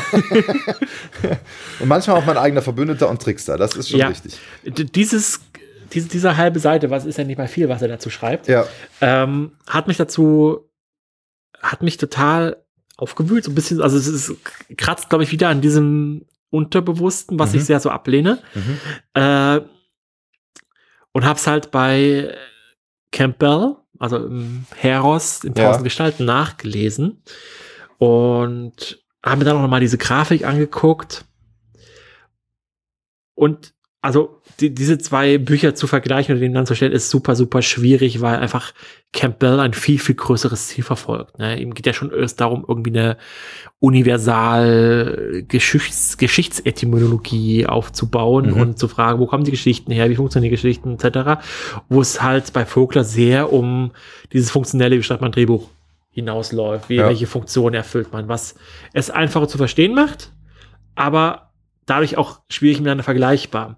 Und manchmal auch mein eigener Verbündeter und Trickster. Das ist schon Ja. richtig. dieses, diese, diese halbe Seite, was ist ja nicht mal viel, was er dazu schreibt, Ja. ähm, hat mich dazu, hat mich total aufgewühlt, so ein bisschen, also es ist, kratzt, glaube ich, wieder an diesem Unterbewussten, was Mhm. ich sehr so ablehne. Mhm. Äh, und hab's halt bei Campbell, also im Heros, in Ja. tausend Gestalten nachgelesen und habe mir dann auch noch mal diese Grafik angeguckt und also die, diese zwei Bücher zu vergleichen oder nebeneinander zu stellen, ist super, super schwierig, weil einfach Campbell ein viel, viel größeres Ziel verfolgt. Ne? Ihm geht ja schon erst darum, irgendwie eine universal Geschichts Geschichtsetymologie aufzubauen Mhm. und zu fragen, wo kommen die Geschichten her, wie funktionieren die Geschichten, etc. Wo es halt bei Vogler sehr um dieses funktionelle, wie schreibt man Drehbuch, hinausläuft, wie, Ja. welche Funktion erfüllt man, was es einfacher zu verstehen macht, aber dadurch auch schwierig miteinander vergleichbar.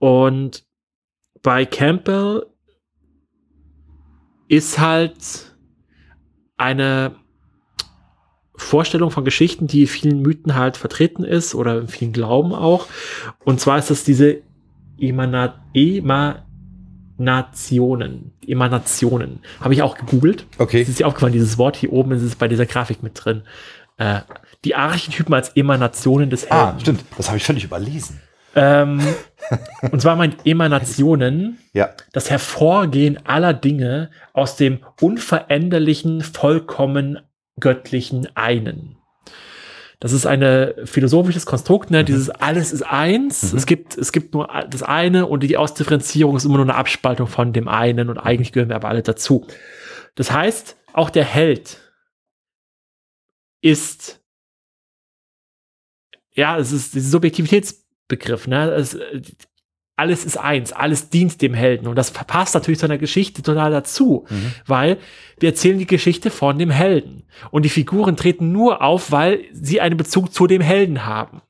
Und bei Campbell ist halt eine Vorstellung von Geschichten, die in vielen Mythen halt vertreten ist oder in vielen Glauben auch. Und zwar ist das diese Emana Emanationen. Emanationen. Habe ich auch gegoogelt. Okay. Es ist dir aufgefallen, dieses Wort hier oben ist es bei dieser Grafik mit drin. Äh, die Archetypen als Emanationen des Helden. Ah, stimmt. Das habe ich völlig überlesen. Ähm, und zwar meint Emanationen Ja. das Hervorgehen aller Dinge aus dem unveränderlichen, vollkommen göttlichen Einen. Das ist ein philosophisches Konstrukt, ne? dieses alles ist eins, es, gibt, es gibt nur das eine und die Ausdifferenzierung ist immer nur eine Abspaltung von dem einen und eigentlich gehören wir aber alle dazu. Das heißt, auch der Held ist, ja, es ist dieser Subjektivitätsbegriff, ne? Es, alles ist eins, alles dient dem Helden. Und das passt natürlich zu einer Geschichte total dazu, Mhm. weil wir erzählen die Geschichte von dem Helden. Und die Figuren treten nur auf, weil sie einen Bezug zu dem Helden haben.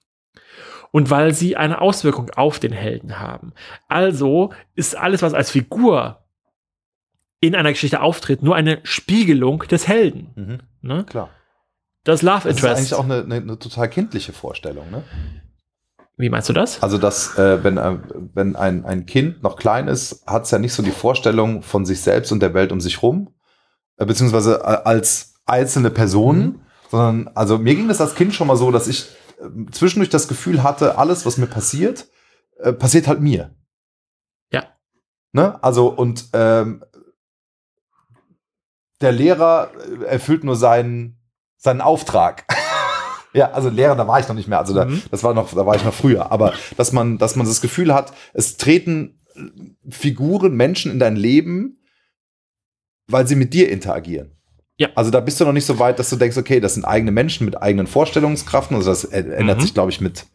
Und weil sie eine Auswirkung auf den Helden haben. Also ist alles, was als Figur in einer Geschichte auftritt, nur eine Spiegelung des Helden. Mhm. Ne? Klar. Das Love Das ist Interest. eigentlich auch eine, eine, eine total kindliche Vorstellung, ne? Wie meinst du das? Also, dass, äh, wenn, äh, wenn ein, ein Kind noch klein ist, hat es ja nicht so die Vorstellung von sich selbst und der Welt um sich rum, äh, beziehungsweise äh, als einzelne Personen, Mhm. sondern, also mir ging das als Kind schon mal so, dass ich äh, zwischendurch das Gefühl hatte, alles, was mir passiert, äh, passiert halt mir. Ja. Ne? Also, und ähm, der Lehrer äh, erfüllt nur seinen, seinen Auftrag. ja, also Lehrer, da war ich noch nicht mehr. Also da, Mhm. das war noch, da war ich noch früher. Aber dass man, dass man das Gefühl hat, es treten Figuren, Menschen in dein Leben, weil sie mit dir interagieren. Ja. Also da bist du noch nicht so weit, dass du denkst, okay, das sind eigene Menschen mit eigenen Vorstellungskraften. Also das ändert Mhm. sich, glaube ich, mit,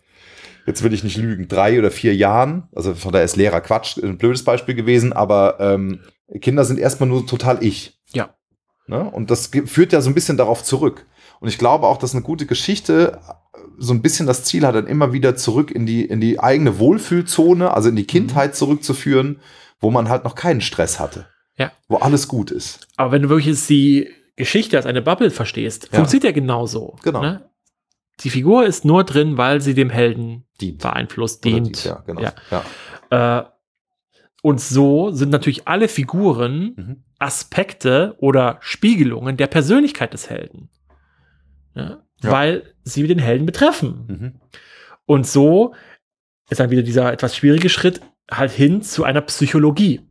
jetzt will ich nicht lügen, drei oder vier Jahren. Also von daher ist Lehrer Quatsch, ein blödes Beispiel gewesen, aber ähm, Kinder sind erstmal nur total ich. Ja. Ne? Und das führt ja so ein bisschen darauf zurück. Und ich glaube auch, dass eine gute Geschichte äh, so ein bisschen das Ziel hat, dann immer wieder zurück in die, in die eigene Wohlfühlzone, also in die Kindheit zurückzuführen, wo man halt noch keinen Stress hatte. Ja. Wo alles gut ist. Aber wenn du wirklich jetzt die Geschichte als eine Bubble verstehst, Ja. funktioniert ja genauso. Genau. Ne? Die Figur ist nur drin, weil sie dem Helden Dient. beeinflusst, Oder dient. Ja, genau. Ja. Ja. Äh, und so sind natürlich alle Figuren Mhm. Aspekte oder Spiegelungen der Persönlichkeit des Helden. Ja? Ja. Weil sie den Helden betreffen. Mhm. Und so ist dann wieder dieser etwas schwierige Schritt halt hin zu einer Psychologie.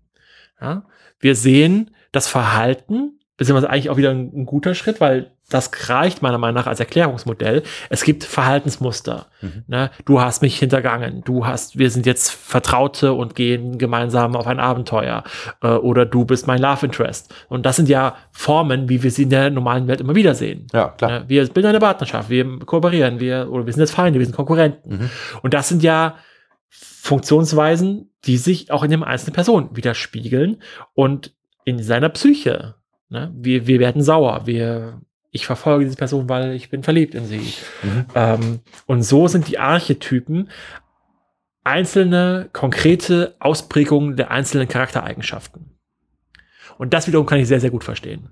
Ja? Wir sehen das Verhalten, beziehungsweise eigentlich auch wieder ein, ein guter Schritt, weil das reicht meiner Meinung nach als Erklärungsmodell. Es gibt Verhaltensmuster. Mhm. Ne? Du hast mich hintergangen. Du hast, wir sind jetzt Vertraute und gehen gemeinsam auf ein Abenteuer. Äh, oder du bist mein Love Interest. Und das sind ja Formen, wie wir sie in der normalen Welt immer wieder sehen. Ja, klar. Ne? Wir bilden eine Partnerschaft, wir kooperieren, wir, oder wir sind jetzt Feinde, wir sind Konkurrenten. Mhm. Und das sind ja Funktionsweisen, die sich auch in dem einzelnen Person widerspiegeln und in seiner Psyche. Ne? Wir, wir werden sauer, wir, ich verfolge diese Person, weil ich bin verliebt in sie. Mhm. Ähm, und so sind die Archetypen einzelne, konkrete Ausprägungen der einzelnen Charaktereigenschaften. Und das wiederum kann ich sehr, sehr gut verstehen.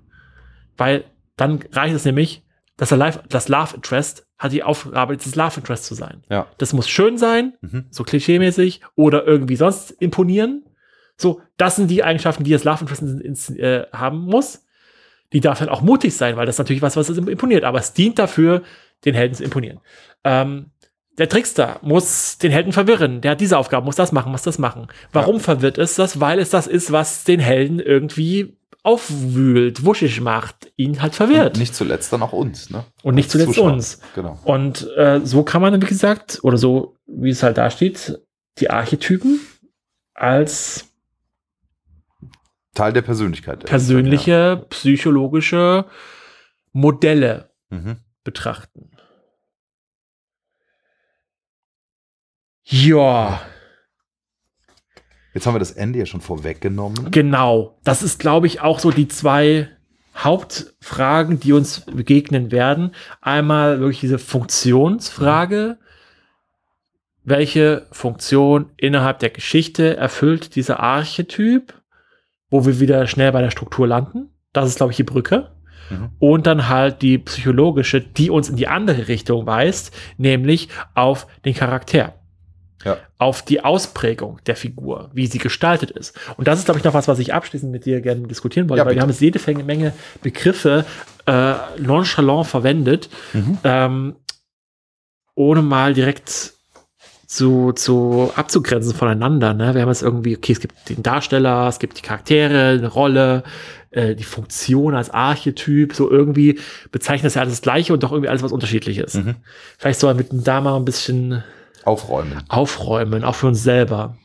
Weil dann reicht es nämlich, dass der Life, das Love Interest hat die Aufgabe, das Love Interest zu sein. Ja. Das muss schön sein, Mhm. so klischeemäßig, oder irgendwie sonst imponieren. So, das sind die Eigenschaften, die das Love Interest äh, haben muss. Die darf dann auch mutig sein, weil das ist natürlich was, was es imponiert, aber es dient dafür, den Helden zu imponieren. Ähm, der Trickster muss den Helden verwirren. Der hat diese Aufgabe, muss das machen, muss das machen. Warum verwirrt es das? Weil es das ist, was den Helden irgendwie aufwühlt, wuschig macht, ihn halt verwirrt. Und nicht zuletzt dann auch uns, ne? Und nicht zuletzt Zuschauer. uns. Genau. Und äh, so kann man, wie gesagt, oder so, wie es halt da steht, die Archetypen als Teil der Persönlichkeit. persönliche, psychologische Modelle Ja. Mhm. betrachten. Ja, Jetzt haben wir das Ende ja schon vorweggenommen. genau. Das ist, glaube ich, auch so die zwei Hauptfragen, die uns begegnen werden. Einmal wirklich diese Funktionsfrage. Welche Funktion innerhalb der Geschichte erfüllt dieser Archetyp, wo wir wieder schnell bei der Struktur landen? Das ist, glaube ich, die Brücke. Mhm. Und dann halt die psychologische, die uns in die andere Richtung weist, nämlich auf den Charakter. Ja. Auf die Ausprägung der Figur, wie sie gestaltet ist. Und das ist, glaube ich, noch was, was ich abschließend mit dir gerne diskutieren wollte, Ja, weil wir haben jetzt jede Menge- Menge Begriffe äh, nonchalant verwendet, Mhm. ähm, ohne mal direkt zu, zu abzugrenzen voneinander. Ne? Wir haben jetzt irgendwie, okay, es gibt den Darsteller, es gibt die Charaktere, eine Rolle, äh, die Funktion als Archetyp, so irgendwie bezeichnet das ja alles das Gleiche und doch irgendwie alles was Unterschiedliches. Mhm. Vielleicht soll man mit da mal ein bisschen Aufräumen. aufräumen, auch für uns selber.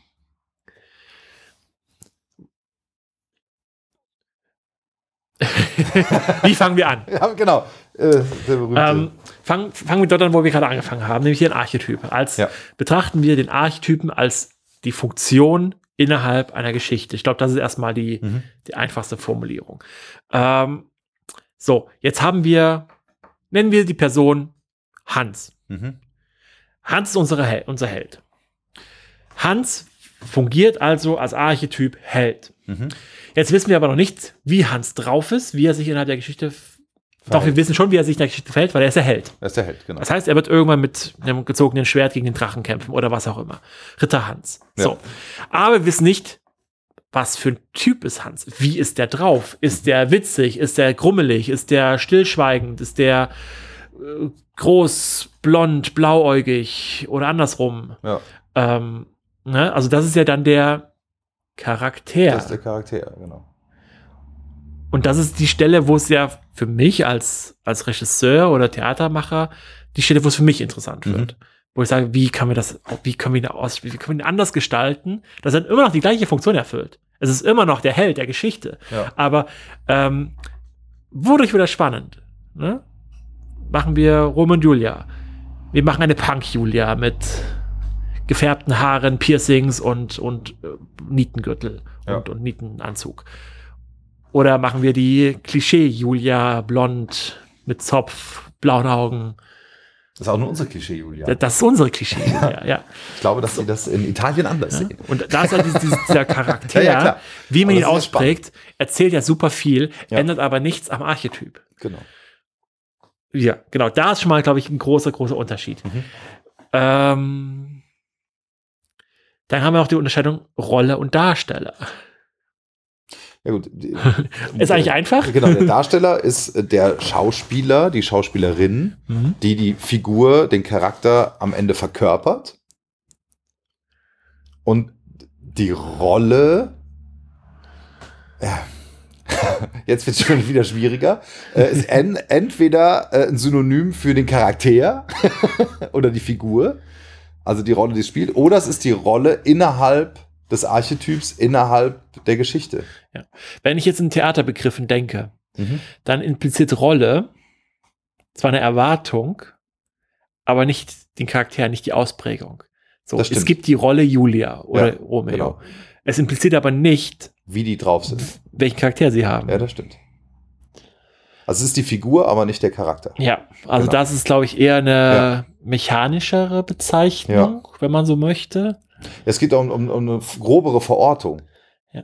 Wie fangen wir an? Ja, genau. Äh. Ähm, fangen, fangen wir dort an, wo wir gerade angefangen haben, nämlich den Archetyp. Als Ja. betrachten wir den Archetypen als die Funktion innerhalb einer Geschichte. Ich glaube, das ist erstmal die, Mhm. die einfachste Formulierung. Ähm, so, jetzt haben wir, nennen wir die Person Hans. Mhm. Hans ist unsere Hel unser Held. Hans fungiert also als Archetyp Held. Mhm. Jetzt wissen wir aber noch nicht, wie Hans drauf ist, wie er sich innerhalb der Geschichte. Doch, wir wissen schon, wie er sich in der Geschichte verhält, weil er ist der Held. Er ist der Held, genau. Das heißt, er wird irgendwann mit einem gezogenen Schwert gegen den Drachen kämpfen oder was auch immer. Ritter Hans. So. Aber wir wissen nicht, was für ein Typ ist Hans. Wie ist der drauf? Ist der witzig? Ist der grummelig? Ist der stillschweigend? Ist der äh, groß, blond, blauäugig oder andersrum? Ja, Ähm, ne? Also das ist ja dann der Charakter. das ist der Charakter, genau. Und das ist die Stelle, wo es ja für mich als, als Regisseur oder Theatermacher, die Stelle, wo es für mich interessant Mhm. wird. Wo ich sage, wie kann wir das, wie können wir ihn aus, wie können wir ihn anders gestalten, dass er immer noch die gleiche Funktion erfüllt. Es ist immer noch der Held der Geschichte. Ja. Aber ähm, wodurch wird das spannend? Ne? Machen wir Rom und Julia. Wir machen eine Punk-Julia mit gefärbten Haaren, Piercings und, und äh, Nietengürtel Ja. und, und Nietenanzug. Oder machen wir die Klischee-Julia, blond, mit Zopf, blauen Augen. Das ist auch nur unser Klischee, Julia. Das- ist unsere Klischee-Julia, ja. Ich glaube, dass sie das in Italien anders Ja. sehen. Und da ist halt dieses, dieses, dieser Charakter, Ja, ja, wie man ihn ja ausprägt, erzählt ja super viel, Ja. ändert aber nichts am Archetyp. Genau. Ja, genau. Da ist schon mal, glaube ich, ein großer, großer Unterschied. Mhm. Ähm, dann haben wir auch die Unterscheidung Rolle und Darsteller. Ja, gut. Ist eigentlich einfach. Genau, der Darsteller ist äh, der Schauspieler, die Schauspielerin, Mhm. die die Figur, den Charakter am Ende verkörpert. Und die Rolle, ja, jetzt wird es schon wieder schwieriger, äh, ist en entweder äh, ein Synonym für den Charakter oder die Figur, also die Rolle, die es spielt, oder es ist die Rolle innerhalb des Archetyps, innerhalb der Geschichte. Wenn ich jetzt in Theaterbegriffen denke, dann impliziert Rolle zwar eine Erwartung, aber nicht den Charakter, nicht die Ausprägung. So, es gibt die Rolle Julia oder Ja, Romeo. genau. Es impliziert aber nicht, Wie die drauf sind. welchen Charakter sie haben. Ja, das stimmt. Also es ist die Figur, aber nicht der Charakter. Ja, also Genau. das ist, glaube ich, eher eine mechanischere Bezeichnung, wenn man so möchte. Es geht um, um, um eine grobere Verortung. Ja.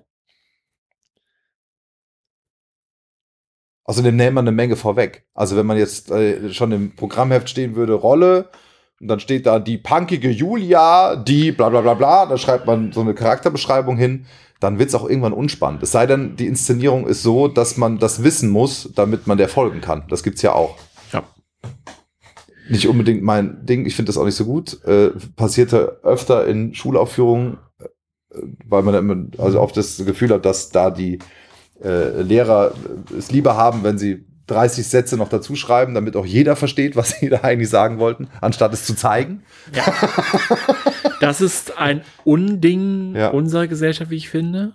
Außerdem nimmt man eine Menge vorweg. Also wenn man jetzt äh, schon im Programmheft stehen würde, Rolle, und dann steht da die punkige Julia, die bla bla bla bla, da schreibt man so eine Charakterbeschreibung hin, dann wird es auch irgendwann unspannend. Es sei denn, die Inszenierung ist so, dass man das wissen muss, damit man der folgen kann. Das gibt's ja auch. Ja. Nicht unbedingt mein Ding, ich finde das auch nicht so gut. Äh, passierte öfter in Schulaufführungen, äh, weil man immer, also oft das Gefühl hat, dass da die äh, Lehrer es lieber haben, wenn sie 30 Sätze noch dazu schreiben, damit auch jeder versteht, was sie da eigentlich sagen wollten, anstatt es zu zeigen. Das ist ein Unding Ja. unserer Gesellschaft, wie ich finde.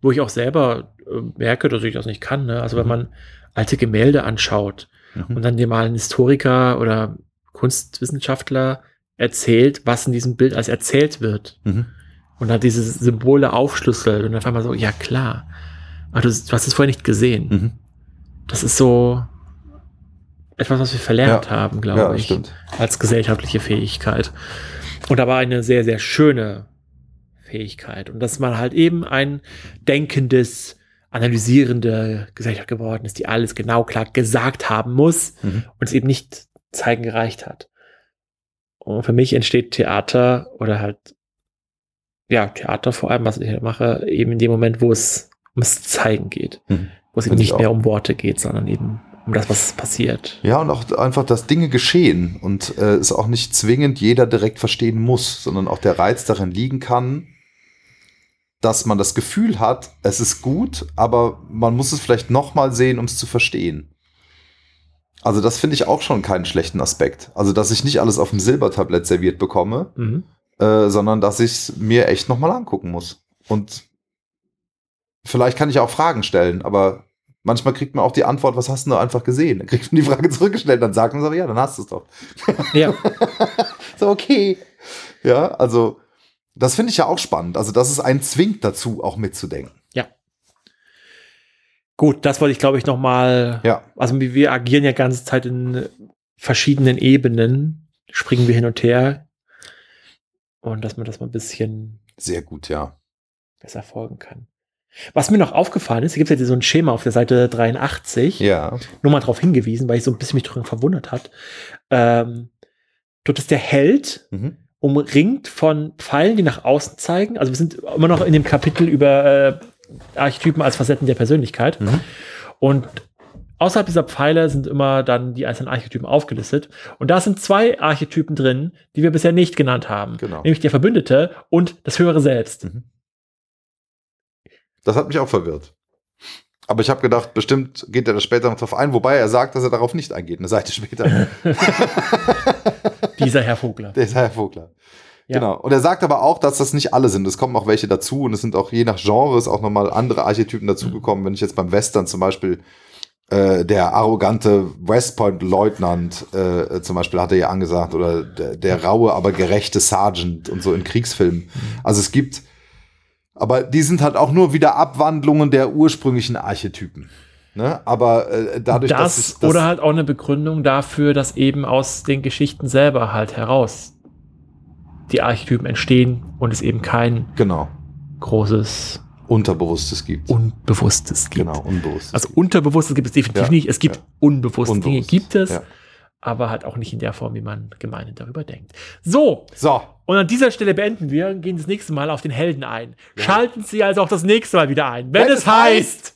Wo ich auch selber äh, merke, dass ich das nicht kann. Ne? Also wenn Mhm. man alte Gemälde anschaut und dann dir mal ein Historiker oder Kunstwissenschaftler erzählt, was in diesem Bild als erzählt wird. Mhm. Und dann diese Symbole aufschlüsselt und auf einmal so, ja klar. Aber du, du hast es vorher nicht gesehen. Das ist so etwas, was wir verlernt Ja. haben, glaube Ja, ich stimmt. als gesellschaftliche Fähigkeit. Und aber eine sehr, sehr schöne Fähigkeit. Und dass man halt eben ein denkendes, analysierende Gesellschaft geworden ist, die alles genau klar gesagt haben muss Mhm. und es eben nicht zeigen gereicht hat. Und für mich entsteht Theater oder halt, ja, Theater vor allem, was ich halt mache, eben in dem Moment, wo es ums Zeigen geht. Mhm. Wo es eben nicht mehr um Worte geht, sondern eben um das, was passiert. Ja, und auch einfach, dass Dinge geschehen und äh, es auch nicht zwingend jeder direkt verstehen muss, sondern auch der Reiz darin liegen kann, dass man das Gefühl hat, es ist gut, aber man muss es vielleicht noch mal sehen, um es zu verstehen. Also das finde ich auch schon keinen schlechten Aspekt. Also dass ich nicht alles auf dem Silbertablett serviert bekomme, Mhm. äh, sondern dass ich es mir echt noch mal angucken muss. Und vielleicht kann ich auch Fragen stellen, aber manchmal kriegt man auch die Antwort, was hast du einfach gesehen? Dann kriegt man die Frage zurückgestellt, dann sagt man so, ja, dann hast du es doch. Ja. So, okay. Ja, also das finde ich ja auch spannend. Also, dass es einen zwingt dazu, auch mitzudenken. Gut, das wollte ich, glaube ich, noch mal. Ja. Also wir wir agieren ja ganze Zeit in verschiedenen Ebenen, springen wir hin und her. Und dass man das mal ein bisschen Sehr gut, ja. besser folgen kann. Was mir noch aufgefallen ist, hier gibt es ja so ein Schema auf der Seite 83, Ja. nur mal darauf hingewiesen, weil ich so ein bisschen mich daran verwundert hat. Ähm, dort ist der Held Mhm. umringt von Pfeilen, die nach außen zeigen. Also wir sind immer noch in dem Kapitel über äh, Archetypen als Facetten der Persönlichkeit. Mhm. Und außerhalb dieser Pfeile sind immer dann die einzelnen Archetypen aufgelistet. Und da sind zwei Archetypen drin, die wir bisher nicht genannt haben. Genau. Nämlich der Verbündete und das höhere Selbst. Mhm. Das hat mich auch verwirrt. Aber ich habe gedacht, bestimmt geht er da später noch drauf ein, wobei er sagt, dass er darauf nicht eingeht, eine Seite später. Dieser Herr Vogler. Ist Herr Vogler. Ja. Genau. Und er sagt aber auch, dass das nicht alle sind. Es kommen auch welche dazu und es sind auch je nach Genres auch nochmal andere Archetypen dazugekommen. Wenn ich jetzt beim Western zum Beispiel äh, der arrogante West Point-Leutnant äh, zum Beispiel hat er ja angesagt oder der, der raue, aber gerechte Sergeant und so in Kriegsfilmen. Also es gibt, aber die sind halt auch nur wieder Abwandlungen der ursprünglichen Archetypen. Ne? Aber äh, dadurch, das, dass es, dass, oder halt auch eine Begründung dafür, dass eben aus den Geschichten selber halt heraus die Archetypen entstehen und es eben kein genau großes Unterbewusstes gibt. Unbewusstes gibt. genau, Unbewusstes. Also Unterbewusstes gibt es definitiv Ja, nicht. Es gibt ja. unbewusste Dinge, gibt es, ja. aber halt auch nicht in der Form, wie man gemeinhin darüber denkt. So, so, und an dieser Stelle beenden wir und gehen das nächste Mal auf den Helden ein. Schalten Sie also auch das nächste Mal wieder ein, wenn, Wenn es heißt